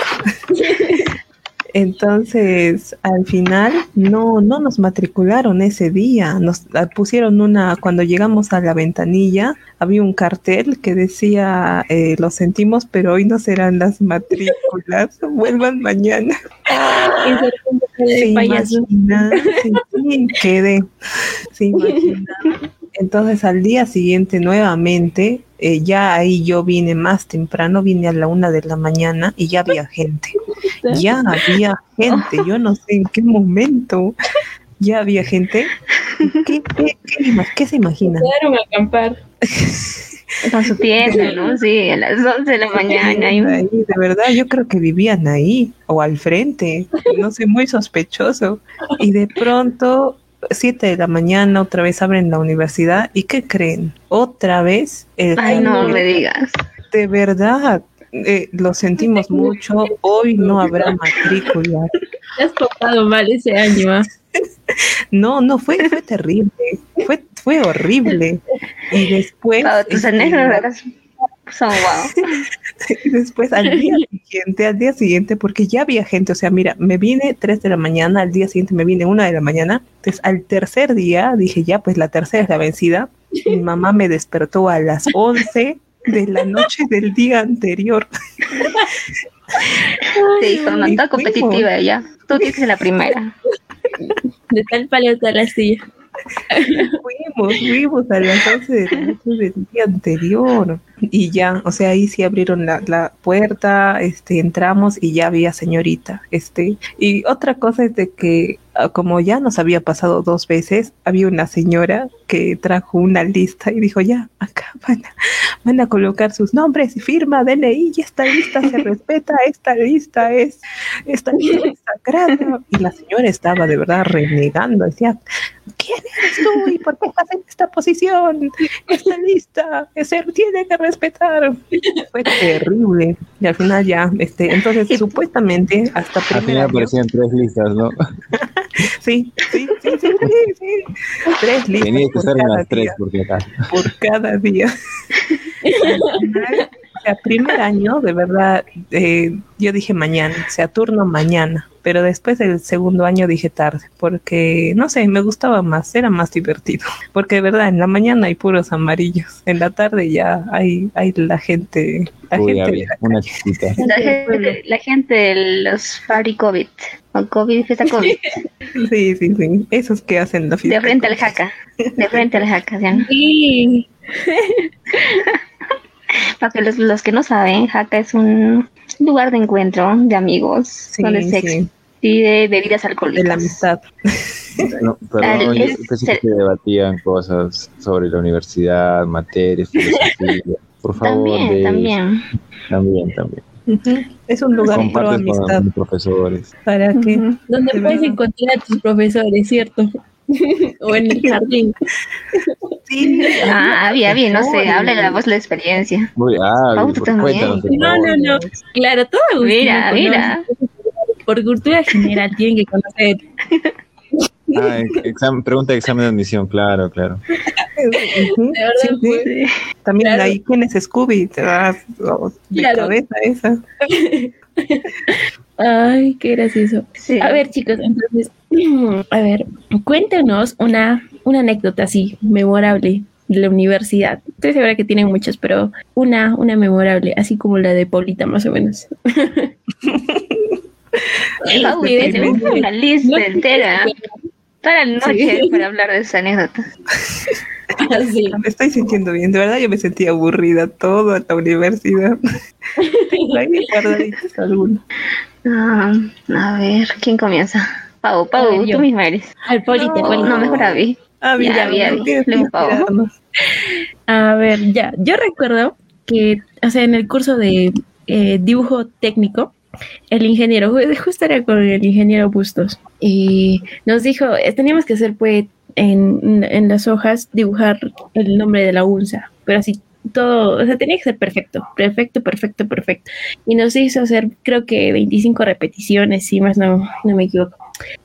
[LAUGHS] Entonces, al final no, no nos matricularon ese día. Nos ah, pusieron una, cuando llegamos a la ventanilla, había un cartel que decía, eh, lo sentimos, pero hoy no serán las matrículas, [LAUGHS] vuelvan mañana. [LAUGHS] se imagina, [LAUGHS] sí, quedé. Se Entonces al día siguiente nuevamente, eh, ya ahí yo vine más temprano, vine a la una de la mañana y ya había gente. Ya había gente, yo no sé en qué momento ya había gente. ¿Qué, qué, se imagina? Quedaron a acampar. Con su tienda, ¿no? Sí, a las 11 de la mañana. Ahí, de verdad, yo creo que vivían ahí o al frente. No sé, muy sospechoso. Y de pronto 7 de la mañana otra vez abren la universidad y ¿qué creen? Otra vez el Ay, no me digas. De verdad, eh, lo sentimos mucho. Hoy no habrá matrícula. [LAUGHS] Te has tocado mal ese año. ¿ah? [LAUGHS] No, no, fue, fue terrible. Fue, fue horrible. Y después. tus anécdotas son wow. [LAUGHS] después al día [LAUGHS] siguiente, al día siguiente, porque ya había gente, o sea, mira, me vine 3 de la mañana, al día siguiente me vine 1 de la mañana, entonces al tercer día dije, ya, pues la tercera es la vencida. Mi mamá me despertó a las 11 de la noche del día anterior. Te dijo, no, está competitiva ella. Tú tienes la primera. De tal palo a la silla. [LAUGHS] fuimos, fuimos a las 11 de la noche del día anterior. Y ya, o sea, ahí sí abrieron la, la, puerta, este, entramos y ya había señorita. Este, y otra cosa es de que, ah, como ya nos había pasado dos veces, había una señora que trajo una lista y dijo, ya, acá [LAUGHS] van a, van a colocar sus nombres y firma, DNI, y esta lista se [LAUGHS] respeta, esta lista es, esta lista es sagrada. Y la señora estaba de verdad renegando, decía, ¿quién eres tú y por qué estás en esta posición? Esta lista se tiene que respetar. Fue terrible. Y al final ya, este, entonces supuestamente hasta Al final aparecían tres listas, ¿no? [LAUGHS] sí, sí, sí, sí, sí, Tres listas. Las tres porque acá. Por cada día. [LAUGHS] o sea, primer año, de verdad, eh, yo dije mañana, o sea, turno mañana, pero después del segundo año dije tarde, porque, no sé, me gustaba más, era más divertido, [LAUGHS] porque de verdad, en la mañana hay puros amarillos, en la tarde ya hay, hay la gente, la Uy, gente, había una chiquita. La gente, la gente de los Fari COVID. O COVID, fiesta COVID. sí, sí, sí, esos que hacen la fiesta. De frente al jaca. De frente al jaca, ¿sí? Sí. [LAUGHS] Para que los, los que no saben, jaca es un lugar de encuentro de amigos Sí, donde se sí. expide bebidas de alcohólicas. la amistad. No, perdón, yo pensé que se debatían cosas sobre la universidad, materias, filosofía. Por favor, También, de- también. también, también. Ujú. Es un lugar pro amistad. mis profesores. ¿Para que Ujú. Donde De puedes verdad. encontrar a tus profesores, ¿cierto? [LAUGHS] o en el jardín. Sí, Ah, había, había, no sé, habla la voz de la experiencia. Muy, Pauta por- también. No, no, no. Claro, todo Mira, mira. Por cultura general tienen que conocer. Ah, examen, pregunta de examen de admisión, claro, claro. [LAUGHS] Verdad, Sí, sí. También Claro. ahí, ¿quién es Scooby? Te das oh, de Claro. cabeza esa. [LAUGHS] Ay, qué gracioso. Sí. A ver, chicos, entonces, [CLEARS THROAT] a ver, cuéntenos una, una anécdota así, memorable de la universidad. Estoy segura que tienen muchas, pero una, una memorable, así como la de Paulita, más o menos. Pau, Sí, debe sí, tener sí. una lista No- entera toda la noche Sí. [LAUGHS] para hablar de esa anécdota. [LAUGHS] Me estoy sintiendo bien. De verdad, yo me sentía aburrida toda la universidad. [LAUGHS] Ah, a ver, ¿quién comienza? Pau, A Pau, tú misma eres. Al Paulita, No. Paulita. No, mejor. Ah, Ya, luego Pau. inspirarnos. A ver, ya, yo recuerdo que, o sea, en el curso de eh, dibujo técnico, el ingeniero, ju- [LAUGHS] justo era con el ingeniero Bustos, y nos dijo, teníamos que hacer, pues, en, en las hojas, dibujar el nombre de la UNSA, pero así todo, o sea, tenía que ser perfecto, perfecto, perfecto, perfecto. Y nos hizo hacer, creo que 25 repeticiones, si más no, no me equivoco.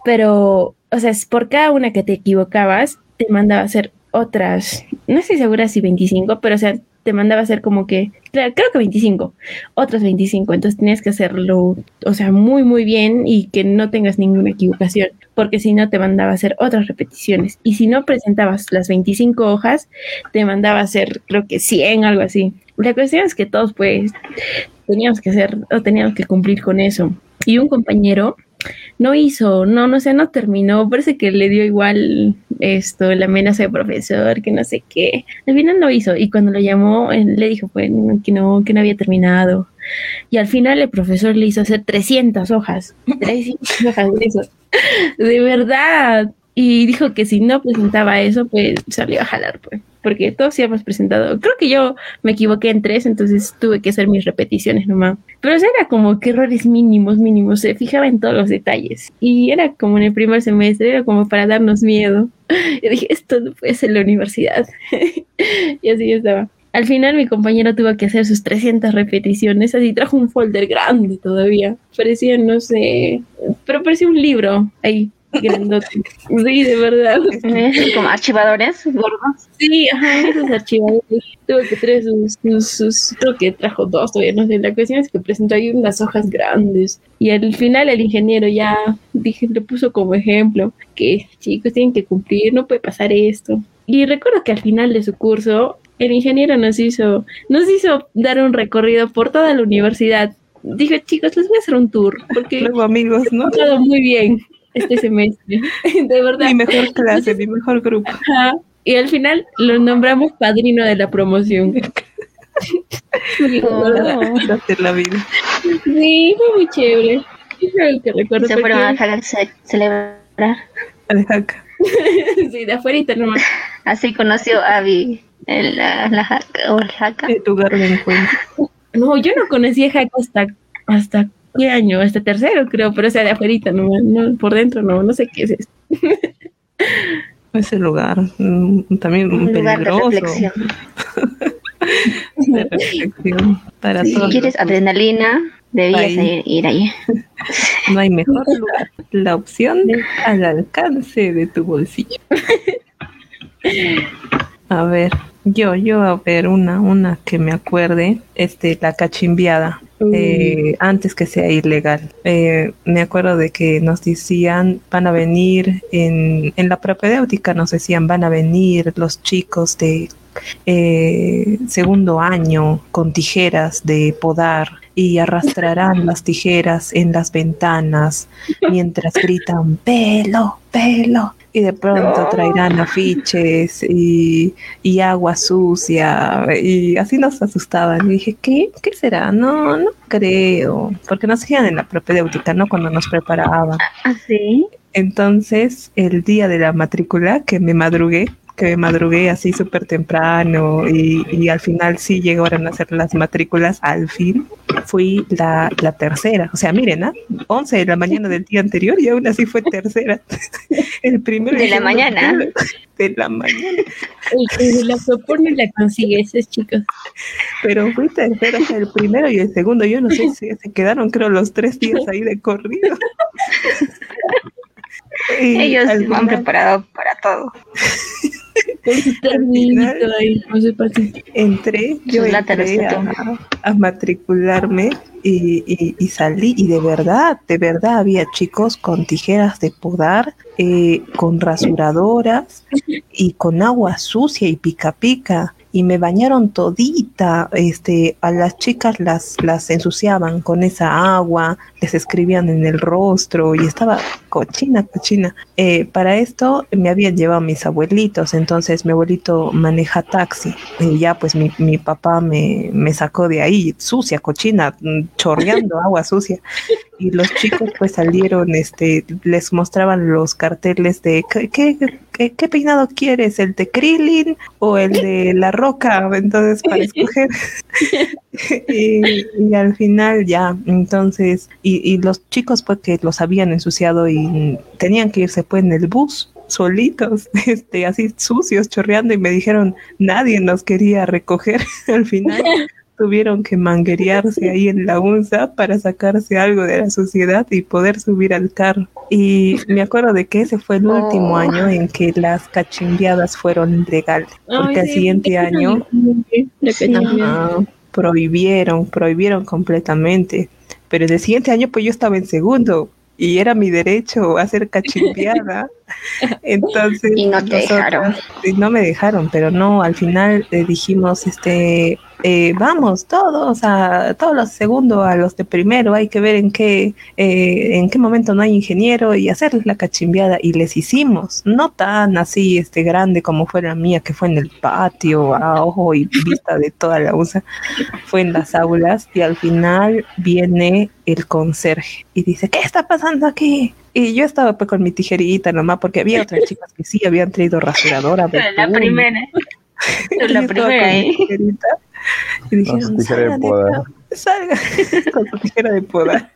Pero, o sea, es por cada una que te equivocabas, te mandaba hacer otras, no estoy segura si 25, pero o sea, te mandaba hacer como que, creo que 25, otras 25, entonces tenías que hacerlo, o sea, muy, muy bien y que no tengas ninguna equivocación, porque si no te mandaba hacer otras repeticiones. Y si no presentabas las 25 hojas, te mandaba hacer, creo que 100, algo así. La cuestión es que todos, pues, teníamos que hacer, o teníamos que cumplir con eso. Y un compañero no hizo, no, no sé, no terminó, parece que le dio igual esto, la amenaza de profesor, que no sé qué. Al final no hizo y cuando lo llamó él le dijo pues, que no, que no había terminado. Y al final el profesor le hizo hacer 300 hojas, [LAUGHS] 300 hojas de eso. De verdad. Y dijo que si no presentaba eso, pues salió a jalar, pues. Porque todos sí hemos presentado. Creo que yo me equivoqué en tres, entonces tuve que hacer mis repeticiones nomás. Pero era como que errores mínimos, mínimos. Se fijaba en todos los detalles. Y era como en el primer semestre, era como para darnos miedo. [LAUGHS] Y dije, esto no puede ser la universidad. [LAUGHS] y así estaba. Al final mi compañero tuvo que hacer sus 300 repeticiones, así trajo un folder grande todavía. Parecía, no sé, pero parecía un libro ahí, grandote. Sí, de verdad. [LAUGHS] Como archivadores gordos. Sí, ajá, esos archivadores. Tuvo que traer sus, sus, sus- creo que trajo dos, todavía no sé. La cuestión es que presentó ahí unas hojas grandes. Y al final el ingeniero ya, dije, le puso como ejemplo que chicos tienen que cumplir, no puede pasar esto. Y recuerdo que al final de su curso, el ingeniero nos hizo, nos hizo dar un recorrido por toda la universidad. Dijo, chicos, les voy a hacer un tour, porque Luego, amigos, ¿no? ha pasado muy bien este semestre. [LAUGHS] De verdad. Mi mejor clase, mi mejor grupo. Ajá. Y al final lo nombramos padrino de la promoción. [LAUGHS] Oh. Hacer la vida. Sí, fue muy chévere. Que recuerdo. Se fueron a porque- jalar ce- celebrar. Al jaca. [LAUGHS] sí, de afuera nomás. Así conoció a Abby El, la, la, o el jaca. De tu lugar de encuentro. No, yo no conocía jaca hasta, hasta qué año, hasta tercero creo, pero o sea, de afuera, no, no, por dentro no, no sé qué es esto. Ese lugar, mm, también Un lugar de peligroso. reflexión. de reflexión para Si todos. quieres adrenalina, debías Ahí. ir, ir ahí. [LAUGHS] No hay mejor lugar. La opción al alcance de tu bolsillo. A ver, yo, yo, a ver, una, una que me acuerde, este, la cachimbiada, eh, antes que sea ilegal. Eh, me acuerdo de que nos decían, van a venir, en, en la propedéutica nos decían, van a venir los chicos de eh, segundo año con tijeras de podar y arrastrarán las tijeras en las ventanas mientras gritan pelo, pelo. Y de pronto traerán afiches y, y agua sucia y así nos asustaban. Y dije, ¿qué? ¿Qué será? No, no creo. Porque nos hacían en la propedéutica, ¿no? Cuando nos preparaban. ¿Ah, sí? Entonces, el día de la matrícula, que me madrugué, que madrugué así súper temprano y, y al final sí llegaron a hacer las matrículas, al fin fui la, la tercera. O sea, miren, ¿ah? 11 de la mañana del día anterior y aún así fue tercera. [LAUGHS] el primero De la mañana. De la mañana. El que la propone la consigue, esos chicos. Pero fui tercera, el primero y el segundo. Yo no sé [LAUGHS] si se quedaron, creo, los tres días ahí de corrido. [LAUGHS] Y Ellos me han preparado para todo. [LAUGHS] Entré, yo entré a, a matricularme y, y- y salí y de verdad, de verdad había chicos con tijeras de podar, eh, con rasuradoras y con agua sucia y pica pica y me bañaron todita, este, a las chicas las, las ensuciaban con esa agua, les escribían en el rostro y estaba cochina, cochina. Eh, para esto me habían llevado mis abuelitos, entonces mi abuelito maneja taxi y ya pues mi, mi papá me, me sacó de ahí, sucia, cochina, chorreando [LAUGHS] agua sucia. Y los chicos pues salieron, este, les mostraban los carteles de ¿qué, qué, peinado quieres? ¿El de Krillin o el de La Roca? Entonces para [LAUGHS] escoger. [LAUGHS] y, y al final ya, entonces, y, y los chicos pues que los habían ensuciado y tenían que irse pues en el bus solitos, [LAUGHS] este, así sucios, chorreando y me dijeron, nadie nos quería recoger al final. Tuvieron que manguerearse ahí en la UNSA para sacarse algo de la sociedad y poder subir al carro. Y me acuerdo de que ese fue el último Oh. año en que las cachimbiadas fueron legales. Porque al sí, siguiente año Sí. Ajá, prohibieron, prohibieron completamente. Pero el siguiente año, pues yo estaba en segundo y era mi derecho hacer [LAUGHS] cachimbiada. [LAUGHS] Entonces, Y no te nosotros- dejaron. no me dejaron, pero no, al final eh, dijimos, este, eh, vamos, todos, a todos los segundos, a los de primero, hay que ver en qué, eh, en qué momento no hay ingeniero y hacerles la cachimbiada. Y les hicimos, no tan así, este, grande como fue la mía, que fue en el patio, a ojo y vista de toda la USA, fue en las aulas y al final viene el conserje y dice, ¿qué está pasando aquí? Y yo estaba pues con mi tijerita nomás, porque había otras [LAUGHS] chicas que sí habían traído rasuradora. La primera. [LAUGHS] Y yo La primera, ¿eh? tijerita, Y dijeron, tijera de acá, salgan [LAUGHS] con su tijera de podar.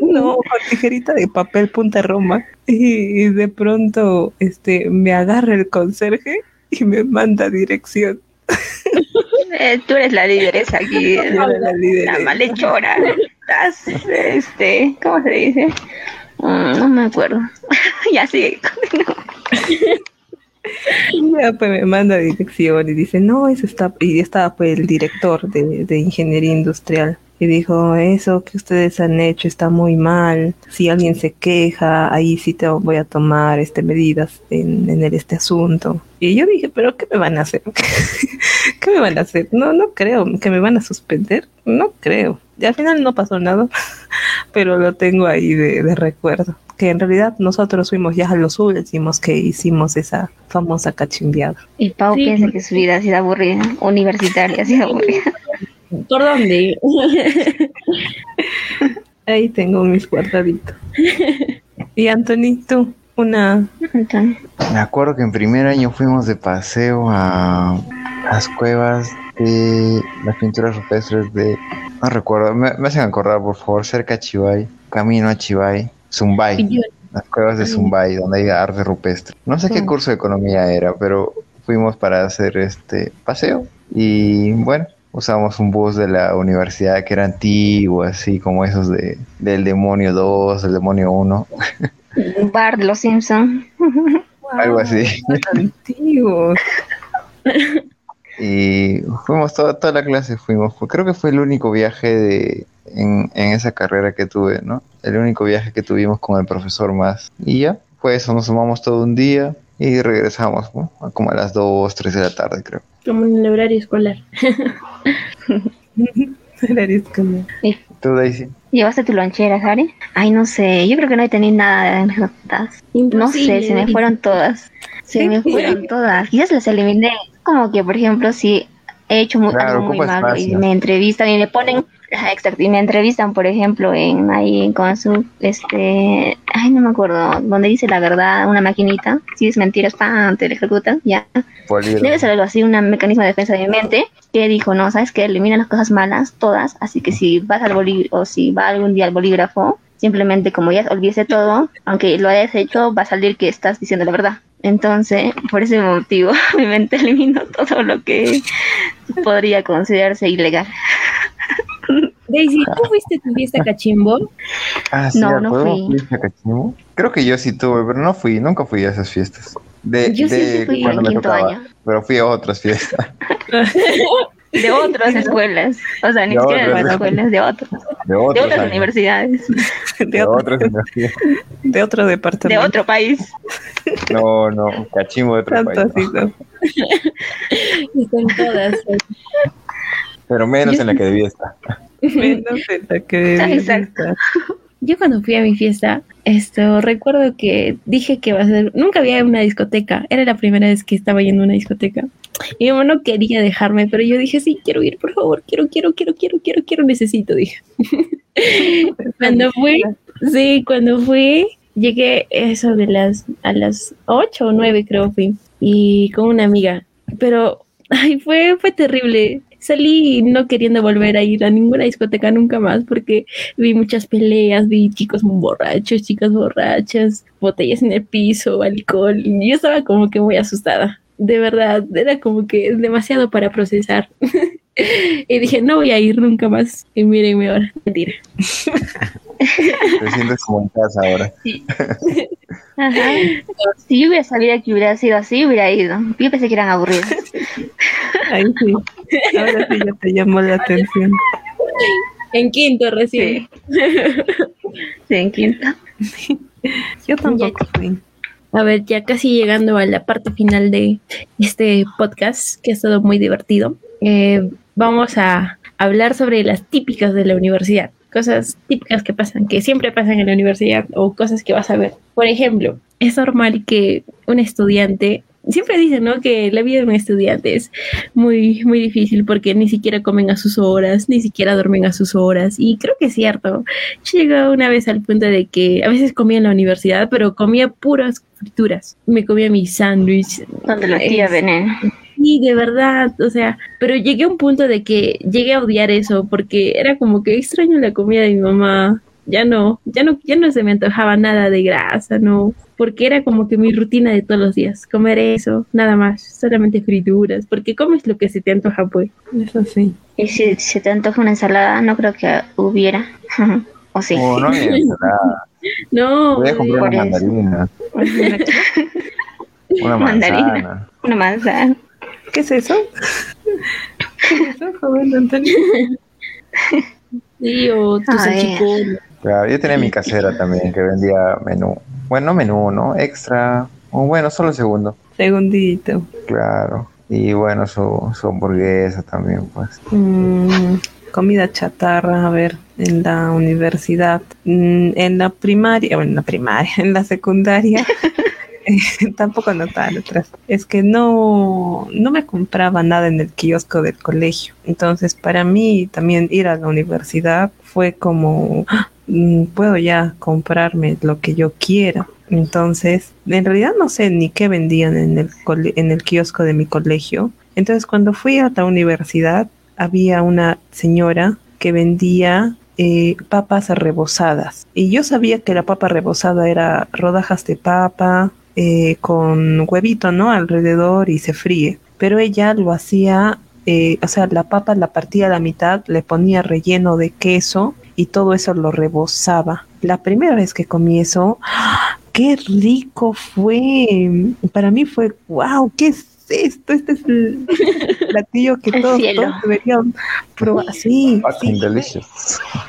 No, con tijerita de papel punta roma. Y, y de pronto este me agarra el conserje y me manda dirección. Eh, tú eres la lideresa aquí. Era la La lideresa. malhechora. Estás, este, ¿cómo se dice? Mm, no me acuerdo. [LAUGHS] ya sigue. [LAUGHS] Ya pues me manda dirección y dice, no, eso está, y estaba pues el director de, de ingeniería industrial. Y dijo, eso que ustedes han hecho está muy mal. Si alguien se queja, ahí sí te voy a tomar este medidas en, en el, este asunto. Y yo dije, pero ¿qué me van a hacer? [LAUGHS] ¿Qué me van a hacer? No, no creo que me van a suspender. No creo. Y al final no pasó nada, [LAUGHS] pero lo tengo ahí de, de recuerdo. Que en realidad nosotros fuimos ya a los últimos que hicimos esa famosa cachimbiada. Y Pau Sí. piensa que su vida ha sido aburrida. Universitaria ha sido [LAUGHS] aburrida. ¿Por dónde? [LAUGHS] Ahí tengo mis guardaditos. Y Anthony, tú, una... Me acuerdo que en primer año fuimos de paseo a, las cuevas de las pinturas rupestres de... No recuerdo, me, hacen acordar, por favor, cerca de Chivay, camino a Chivay, Zumbay, las cuevas de Zumbay, donde hay arte rupestre. No sé qué curso de economía era, pero fuimos para hacer este paseo y bueno, usamos un bus de la universidad que era antiguo, así como esos de del demonio 2, del demonio 1. Un bar de los Simpsons. [LAUGHS] Algo así. Antiguos. y fuimos toda, toda la clase, fuimos. Creo que fue el único viaje de, en, en esa carrera que tuve, ¿no? El único viaje que tuvimos con el profesor más. Y ya, pues eso, nos sumamos todo un día y regresamos, ¿no? Como a las 2, 3 de la tarde, creo. Como en el horario escolar. [LAUGHS] horario escolar. ¿Tú, Daisy? ¿Llevaste tu lonchera, Sari? Ay, no sé, yo creo que no he tenido nada de anécdotas. No sé, se me fueron todas. Se me fueron todas. Quizás las eliminé. Como que, por ejemplo, si he hecho muy, algo muy malo y me entrevistan y me ponen Exacto, y me entrevistan, por ejemplo, en ahí con su, este, ay, no me acuerdo, donde dice la verdad, una maquinita, si es mentira, pan, te ejecutan, ya. Debe ser algo así, un mecanismo de defensa de mi mente, que dijo, no, sabes que elimina las cosas malas, todas, así que si vas al bolígrafo, o si va algún día al bolígrafo, simplemente como ya olvídese todo, aunque lo hayas hecho, va a salir que estás diciendo la verdad. Entonces, por ese motivo, [LAUGHS] mi mente eliminó todo lo que podría considerarse ilegal. Daisy, ¿tú fuiste a tu fiesta cachimbo? Ah, sí, no, no fui. cachimbo? Creo que yo sí tuve, pero no fui, nunca fui a esas fiestas. De, yo sí, sí fui en quinto año. Pero fui a otras fiestas. [LAUGHS] de otras escuelas. O sea, ni siquiera de las escuelas, de otras. De, otras universidades. [LAUGHS] De, otras universidades. [LAUGHS] De otro departamento. De otro país. No, no, cachimbo de otro país. Están todas. Pero [LAUGHS] menos en la que debía estar. menos en la que debía estar. Yo cuando fui a mi fiesta, esto recuerdo que dije que va a ser, nunca había una discoteca, era la primera vez que estaba yendo a una discoteca. Y mi mamá no quería dejarme, pero yo dije, sí, quiero ir, por favor, quiero, quiero, quiero, quiero, quiero, quiero, necesito, dije. [LAUGHS] cuando fui, sí, cuando fui, llegué eso de las, a las 8 o 9 creo fui, y con una amiga, pero, [LAUGHS] ay, fue, fue terrible salí no queriendo volver a ir a ninguna discoteca nunca más porque vi muchas peleas, vi chicos borrachos, chicas borrachas, botellas en el piso, alcohol, yo estaba como que muy asustada. De verdad, era como que demasiado para procesar. [LAUGHS] y dije, no voy a ir nunca más. Y mírenme ahora, mentira. [LAUGHS] [LAUGHS] Te sientes como en casa ahora. Sí. [LAUGHS] Ajá. Si yo hubiera sabido que hubiera sido así, hubiera ido. Yo pensé que eran aburridos. Ahí sí. Ahora sí ya te llamó la atención. En quinto recién. Sí, en quinto. Yo tampoco fui. A ver, ya casi llegando a la parte final de este podcast, que ha estado muy divertido, eh, vamos a hablar sobre las típicas de la universidad cosas típicas que pasan, que siempre pasan en la universidad o cosas que vas a ver. Por ejemplo, es normal que un estudiante siempre dicen, ¿no? Que la vida de un estudiante es muy, muy difícil porque ni siquiera comen a sus horas, ni siquiera duermen a sus horas. Y creo que es cierto. Yo llegué una vez al punto de que a veces comía en la universidad, pero comía puras frituras. Me comía mi sándwich. Donde la tía venía. Sí, de verdad, o sea, pero llegué a un punto de que llegué a odiar eso porque era como que extraño la comida de mi mamá. Ya no, ya no, ya no se me antojaba nada de grasa, no, porque era como que mi rutina de todos los días, comer eso, nada más, solamente frituras, porque comes lo que se te antoja, pues. Eso sí. Y si se te antoja una ensalada, no creo que hubiera. [LAUGHS] ¿O sí? Oh, no hay ensalada. [LAUGHS] no. Voy a comprar una mandarina. [LAUGHS] una mandarina. Una manzana. ¿Qué es eso? ¿Qué es eso, joven Antonio? Sí, o tu. Claro, yo tenía mi casera también que vendía menú. Bueno, menú, ¿no? Extra. O bueno, solo segundo. Segundito. Claro. Y bueno, su, su hamburguesa también, pues. Mm, comida chatarra, a ver, en la universidad. Mm, en la primaria, bueno, en la primaria, [LAUGHS] en la secundaria. [LAUGHS] tampoco notaba otras. Es que no, no me compraba nada en el kiosco del colegio. Entonces, para mí también ir a la universidad fue como, Mm, puedo ya comprarme lo que yo quiera. Entonces, en realidad no sé ni qué vendían en el, en el kiosco de mi colegio. Entonces cuando fui a la universidad había una señora que vendía eh, papas rebozadas. Y yo sabía que la papa rebozada era rodajas de papa eh, con huevito, ¿no? Alrededor y se fríe. Pero ella lo hacía, eh, o sea, la papa la partía a la mitad, le ponía relleno de queso y todo eso lo rebozaba. La primera vez que comí eso, ¡ah! ¡qué rico fue! Para mí fue, wow, ¿qué esto? Este es el [LAUGHS] platillo que todos, deberían probar. Sí,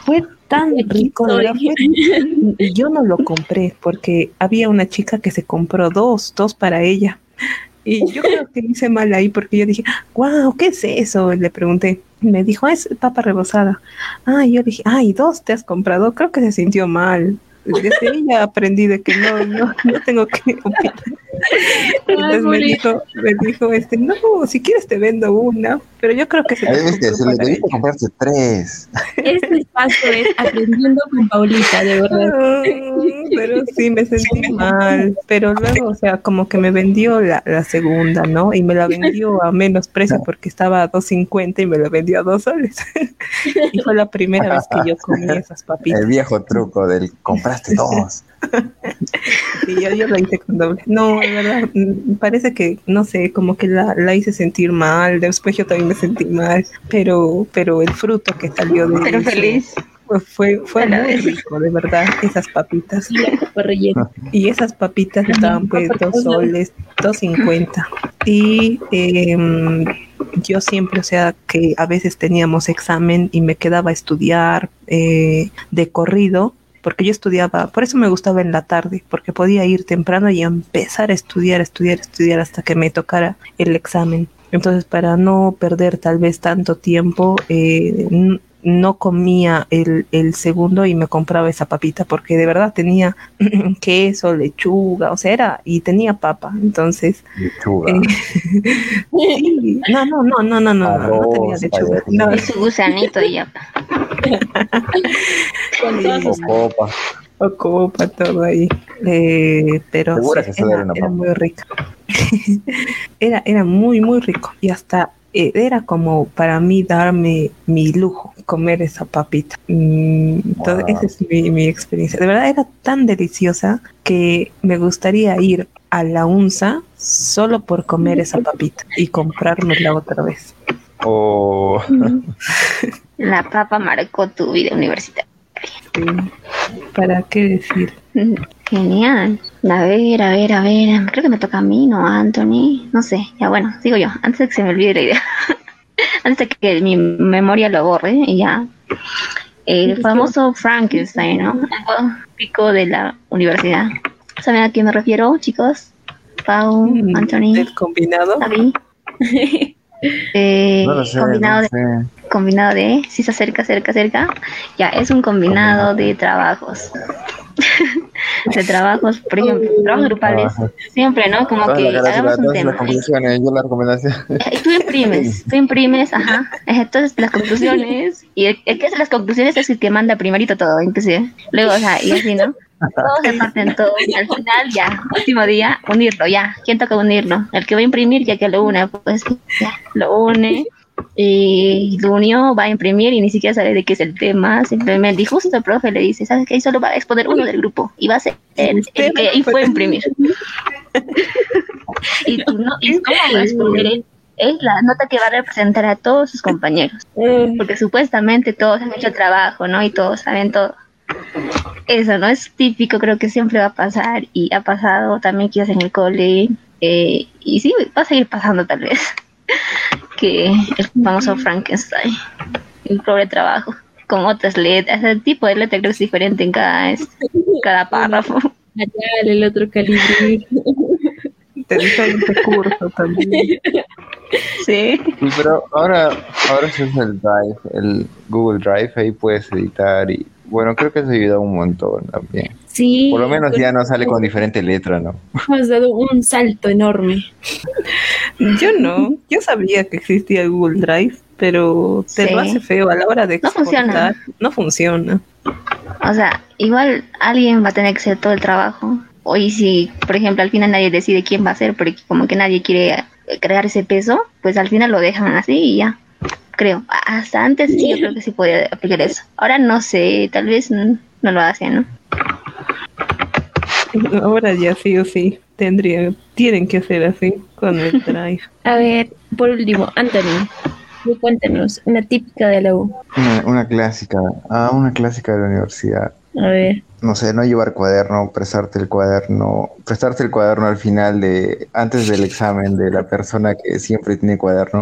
fue tan rico. y yo no lo compré porque había una chica que se compró dos, dos para ella. Y yo creo que hice mal ahí porque yo dije, wow, ¿qué es eso? le pregunté. Me dijo, es papa rebozada. Ah, yo dije, ay, dos te has comprado. Creo que se sintió mal desde ahí ya aprendí de que no, no, no tengo que opinar. Entonces me dijo, me dijo, este, no, si quieres te vendo una, pero yo creo que se, le debiste comprarse tres. Este espacio es aprendiendo con Paulita, de verdad. Pero sí, me sentí mal, pero luego, o sea, como que me vendió la, la segunda, ¿no? Y me la vendió a menos precio porque estaba a 2.50 y me la vendió a dos soles. [LAUGHS] y fue la primera vez que yo comí esas papitas. El viejo truco del comprar todos. [LAUGHS] y yo, yo, lo hice con doble. No, de verdad, mm, parece que, no sé, como que la, la, hice sentir mal, después yo también me sentí mal, pero, pero el fruto que salió de pero feliz. Fue, fue, muy rico, de verdad, esas papitas. Y esas papitas estaban pues dos soles, dos cincuenta. Y eh, yo siempre, o sea, que a veces teníamos examen y me quedaba a estudiar eh, de corrido, porque yo estudiaba, por eso me gustaba en la tarde, porque podía ir temprano y empezar a estudiar, estudiar, estudiar hasta que me tocara el examen. Entonces, para no perder tal vez tanto tiempo, eh, no comía el, el, segundo y me compraba esa papita porque de verdad tenía [CLEARS THROAT] queso, lechuga, o sea, era, y tenía papa, entonces. Lechuga. Eh, [LAUGHS] no, no, no, no, no, no, no tenía lechuga. No. Su gusanito y ya. [LAUGHS] Con todas copa, todo ahí. Eh, pero era, era muy rico. [LAUGHS] era, era muy, muy rico. Y hasta era como para mí darme mi lujo comer esa papita. Mm, entonces, esa es mi, mi, experiencia. De verdad era tan deliciosa que me gustaría ir a la UNSA solo por comer esa papita y comprármela otra vez. Oh. [LAUGHS] La papa marcó tu vida universitaria. Sí. ¿Para qué decir? Genial. A ver, a ver, a ver. Creo que me toca a mí, ¿no, Anthony? No sé. Ya bueno, sigo yo. Antes de que se me olvide la idea. [LAUGHS] Antes de que mi memoria lo borre y ya. El famoso Frankenstein, ¿no? El pico de la universidad. ¿Saben a quién me refiero, chicos? Pau, mm, Anthony. ¿El combinado? David. [LAUGHS] Eh, no sé, combinado, no sé. de, combinado de, si se acerca, acerca, acerca, ya, es un combinado de trabajos. [LAUGHS] de trabajos, por ejemplo, trabajos grupales, siempre, ¿no? Como que hagamos un tema. yo la recomendación. Y tú imprimes, [LAUGHS] tú imprimes, ajá, entonces las conclusiones, y el, el, que hace las conclusiones es el que manda primerito todo, inclusive. Luego, o sea, y así, ¿no? Todos se parten todos, y al final, ya, último día, unirlo, ya. ¿Quién toca unirlo? El que va a imprimir, ya que lo une, pues ya, lo une y lo unió, va a imprimir y ni siquiera sabe de qué es el tema, simplemente, y justo el profe le dice, ¿sabes qué? Solo va a exponer uno del grupo y va a ser el, el que y fue a imprimir. [LAUGHS] y tú no, y cómo va a exponer es la nota que va a representar a todos sus compañeros, porque supuestamente todos han hecho trabajo, ¿no? Y todos saben todo. Eso no es típico, creo que siempre va a pasar y ha pasado también quizás en el cole eh, y sí, va a seguir pasando tal vez que el famoso Frankenstein, el pobre trabajo, con otras letras, ese tipo de letra creo que es diferente en cada, cada párrafo. el otro calibre. Te diferente curso también. Sí. Pero ahora, ahora sí es el Drive, el Google Drive, ahí puedes editar y bueno, creo que eso ayuda un montón también. Sí. Por lo menos ya no sale con diferente letra, ¿no? Has dado un salto enorme. Yo no, yo sabía que existía el Google Drive, pero te sí. lo hace feo a la hora de exportar. No funciona. No funciona. O sea, igual alguien va a tener que hacer todo el trabajo. O y si, por ejemplo, al final nadie decide quién va a hacer, porque como que nadie quiere crear ese peso, pues al final lo dejan así y ya. Creo. Hasta antes sí, yo creo que sí podía aplicar eso. Ahora no sé, tal vez no, lo hacen, ¿no? [LAUGHS] Ahora ya sí o sí tendría, tienen que ser así con el [LAUGHS] drive. A ver, por último, Anthony, cuéntanos, una típica de la U. Una, clásica, ah, una clásica de la universidad. A ver. No sé, no llevar cuaderno, prestarte el cuaderno, prestarte el cuaderno al final de, antes del examen de la persona que siempre tiene cuaderno.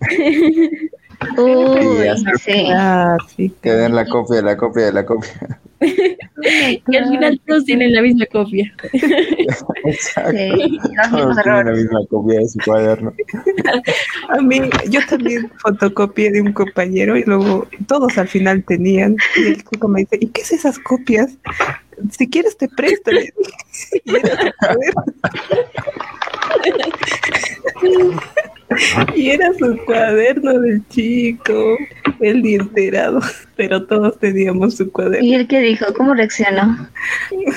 [LAUGHS] Uy, sí. Ah, sí. Que den la copia, la copia de la copia. [LAUGHS] y al final todos tienen la misma copia. Exacto. Sí, todos tienen la misma copia de su cuaderno. [LAUGHS] A mí, yo también fotocopié de un compañero y luego todos al final tenían. Y el chico me dice, ¿y qué es esas copias? Si quieres te presto. [LAUGHS] Y era su cuaderno del chico, el enterado, pero todos teníamos su cuaderno. ¿Y él qué dijo? ¿Cómo reaccionó?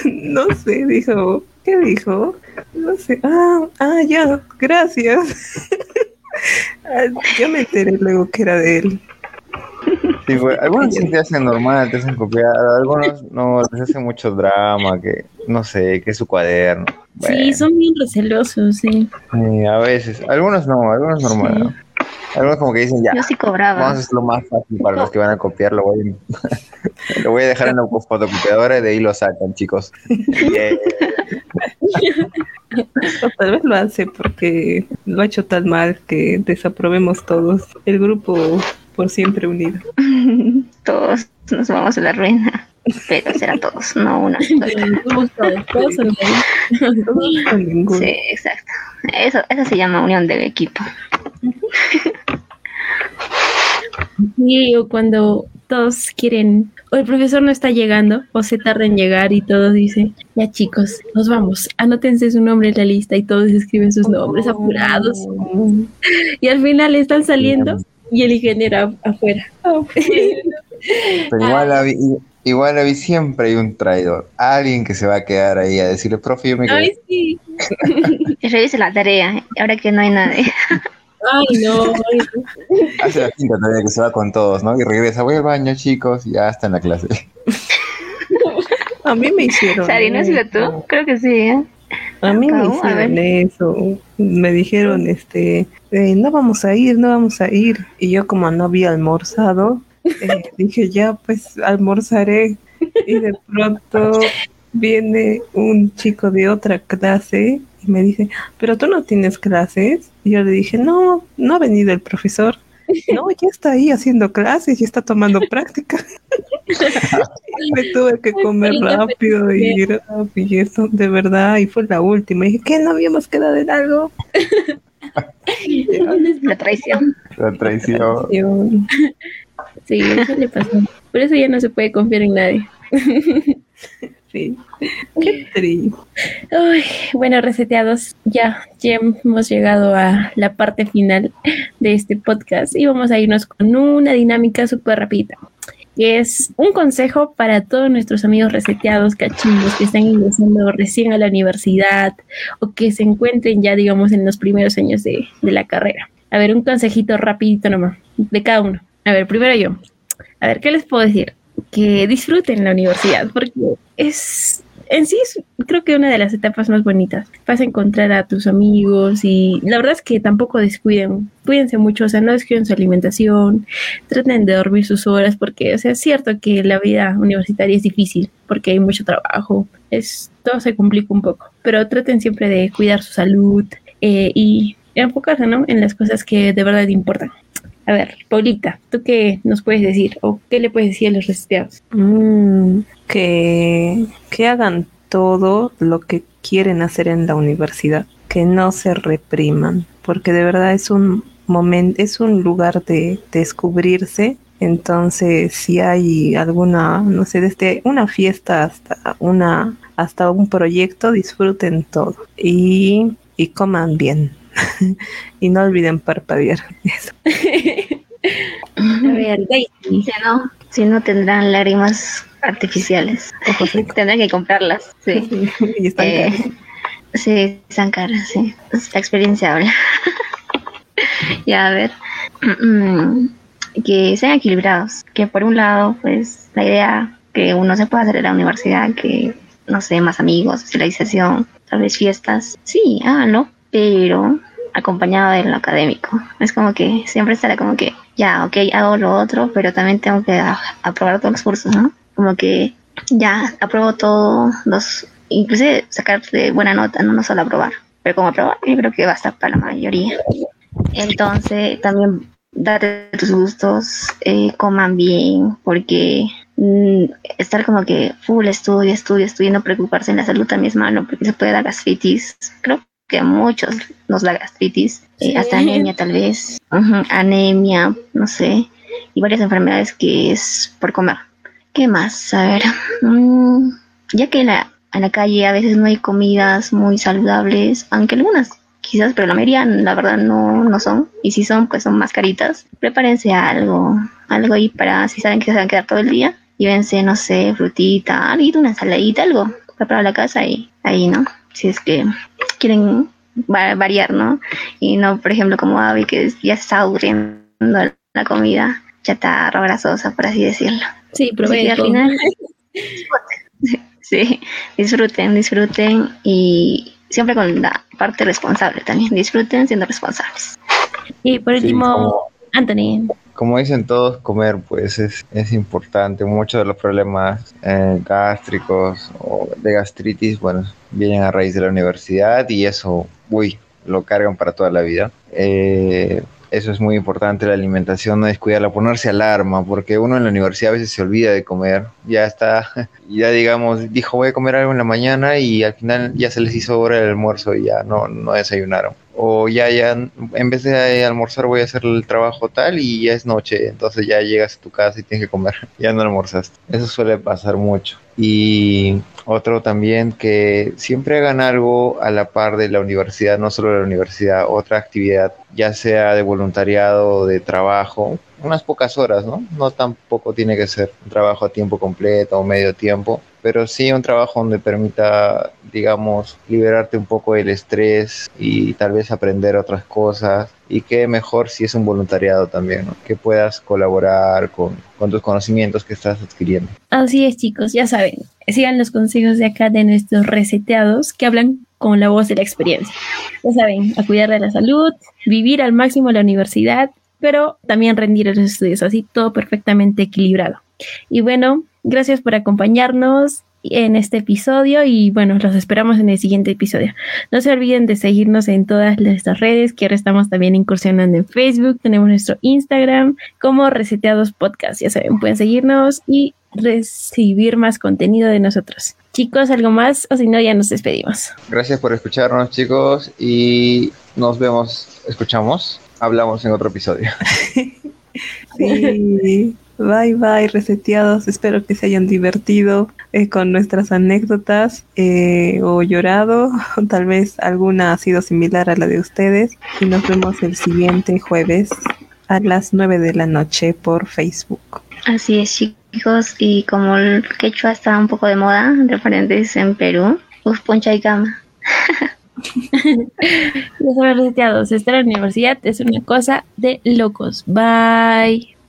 No sé, dijo, ¿qué dijo? No sé, ah, ah, ya, gracias. [LAUGHS] Ah, yo me enteré luego que era de él. Sí, [LAUGHS] algunos sí te hacen normal, te hacen copiar, algunos no, les hacen mucho drama, que no sé, que es su cuaderno. Sí, son bien recelosos, sí. a veces, algunos no, algunos normal. Algunos como que dicen ya. Yo sí cobraba. Vamos a hacer lo más fácil para los que van a copiar, lo voy a, [LAUGHS] lo voy a dejar en la fotocopiadora y de ahí lo sacan, chicos. [LAUGHS] tal vez lo hace porque lo ha hecho tan mal que desaprobemos todos. El grupo por siempre unido. [LAUGHS] todos nos vamos a la ruina. Pero será todos, no uno. [LAUGHS] todos, todos Sí, exacto. Eso, eso se llama unión del equipo. Sí, o cuando todos quieren, o el profesor no está llegando, o se tarda en llegar y todos dicen, ya chicos, nos vamos, anótense su nombre en la lista y todos escriben sus nombres apurados. [LAUGHS] Y al final están saliendo y el ingeniero afuera. [LAUGHS] Pero igual, igual siempre hay un traidor, alguien que se va a quedar ahí a decirle, profe, yo me quedo. Ay, sí. [LAUGHS] Revise la tarea, ahora que no hay nadie. [LAUGHS] Ay, no. Hace la quinta tarea que se va con todos, ¿no? Y regresa, voy al baño, chicos, y ya está en la clase. A mí me hicieron. Sari, ¿no has sido tú? Creo que sí, ¿eh? A mí me hicieron eso. Me dijeron, este, eh, no vamos a ir, no vamos a ir. Y yo como no había almorzado, eh, [LAUGHS] dije, ya, pues almorzaré. Y de pronto viene un chico de otra clase y me dice, pero tú no tienes clases. Y yo le dije, no, no ha venido el profesor. No, ya está ahí haciendo clases y está tomando [LAUGHS] práctica. [LAUGHS] me tuve que comer rápido y ir y eso, de verdad, y fue la última. Y dije, ¿qué? ¿No habíamos quedado en algo? [LAUGHS] la traición. La traición. Sí, eso le pasó. Por eso ya no se puede confiar en nadie. Sí. Qué triste. bueno, reseteados, ya, ya hemos llegado a la parte final de este podcast y vamos a irnos con una dinámica súper rápida que es un consejo para todos nuestros amigos reseteados, cachimbos, que están ingresando recién a la universidad o que se encuentren ya, digamos, en los primeros años de, de la carrera. A ver, un consejito rapidito nomás, de cada uno. A ver, primero yo. A ver, ¿qué les puedo decir? Que disfruten la universidad, porque es en sí es, creo que una de las etapas más bonitas. Vas a encontrar a tus amigos y la verdad es que tampoco descuiden, cuídense mucho, o sea, no descuiden su alimentación, traten de dormir sus horas porque, o sea, es cierto que la vida universitaria es difícil porque hay mucho trabajo, es, todo se complica un poco, pero traten siempre de cuidar su salud eh, y enfocarse, ¿no? En las cosas que de verdad importan. A ver, Paulita, ¿tú qué nos puedes decir o qué le puedes decir a los reseteados? Mm, que, que hagan todo lo que quieren hacer en la universidad, que no se repriman, porque de verdad es un momento, es un lugar de descubrirse. Entonces, si hay alguna, no sé, desde una fiesta hasta una, hasta un proyecto, disfruten todo y, y coman bien. [LAUGHS] y no olviden parpadear. Eso. [LAUGHS] A ver, si no, si no tendrán lágrimas artificiales. [LAUGHS] Tendrán que comprarlas. Sí. y están eh, Sí, están caras, sí. La experiencia habla. ya, a ver. Mm, que sean equilibrados. Que por un lado, pues, la idea que uno se pueda hacer en la universidad, que, no sé, más amigos, socialización, tal vez fiestas. Sí, háganlo, pero acompañado de lo académico. Es como que siempre estará como que, ya, ok, hago lo otro, pero también tengo que aprobar todos los cursos, ¿no? Como que ya apruebo todo, los, inclusive sacar de buena nota, no, no solo aprobar, pero como aprobar, yo creo que basta para la mayoría. Entonces, también date tus gustos, eh, coman bien, porque mm, estar como que full estudio, estudio, estudio, no preocuparse en la salud también es malo, porque se puede dar gastritis. Creo que a muchos nos da gastritis, eh, hasta anemia tal vez, anemia, no sé, y varias enfermedades que es por comer. ¿Qué más? A ver, mm, ya que en la, en la calle a veces no hay comidas muy saludables, aunque algunas quizás, pero la mayoría la verdad no, no son, y si son, pues son más caritas, prepárense algo, algo ahí para si saben que se van a quedar todo el día, llévense, no sé, frutita, algo, una ensaladita, algo, para la casa y ahí, ¿no? Si es que quieren variar, ¿no? Y no, por ejemplo, como Abby, que ya está aburriendo la comida chatarra, grasosa, por así decirlo. Sí, pero al final, [LAUGHS] sí, disfruten, disfruten y siempre con la parte responsable también. Disfruten siendo responsables. Y por último, Anthony. Como dicen todos, comer pues es, es importante. Muchos de los problemas eh, gástricos o de gastritis, bueno, vienen a raíz de la universidad y eso, uy, lo cargan para toda la vida. Eh, eso es muy importante, la alimentación, no descuidarla, ponerse alarma, porque uno en la universidad a veces se olvida de comer, ya está, [LAUGHS] ya digamos, dijo voy a comer algo en la mañana y al final ya se les hizo hora el almuerzo y ya no, no desayunaron. O ya, ya, en vez de almorzar voy a hacer el trabajo tal y ya es noche, entonces ya llegas a tu casa y tienes que comer, [LAUGHS] ya no almorzaste. Eso suele pasar mucho. Y otro también que siempre hagan algo a la par de la universidad, no solo la universidad, otra actividad, ya sea de voluntariado o de trabajo, unas pocas horas, ¿no? No tampoco tiene que ser un trabajo a tiempo completo o medio tiempo, pero sí un trabajo donde permita, digamos, liberarte un poco del estrés y tal vez aprender otras cosas. Y qué mejor si es un voluntariado también, que puedas colaborar con, tus conocimientos que estás adquiriendo. Así es, chicos, ya saben, sigan los consejos de acá de nuestros reseteados que hablan con la voz de la experiencia. Ya saben, a cuidar de la salud, vivir al máximo la universidad, pero también rendir en los estudios, así todo perfectamente equilibrado. Y bueno, gracias por acompañarnos en este episodio y bueno, los esperamos en el siguiente episodio. No se olviden de seguirnos en todas nuestras redes, que ahora estamos también incursionando en Facebook, tenemos nuestro Instagram como Reseteados Podcast, ya saben, pueden seguirnos y recibir más contenido de nosotros. Chicos, ¿algo más? O si no, ya nos despedimos. Gracias por escucharnos, chicos, y nos vemos, escuchamos, hablamos en otro episodio. [LAUGHS] sí. Bye bye, reseteados. Espero que se hayan divertido eh, con nuestras anécdotas eh, o llorado. [LAUGHS] Tal vez alguna ha sido similar a la de ustedes. Y nos vemos el siguiente jueves a las 9 de la noche por Facebook. Así es, chicos. Y como el quechua está un poco de moda, referentes en Perú, uf, poncha y cama. [LAUGHS] Los reseteados. Estar en la universidad es una cosa de locos. Bye.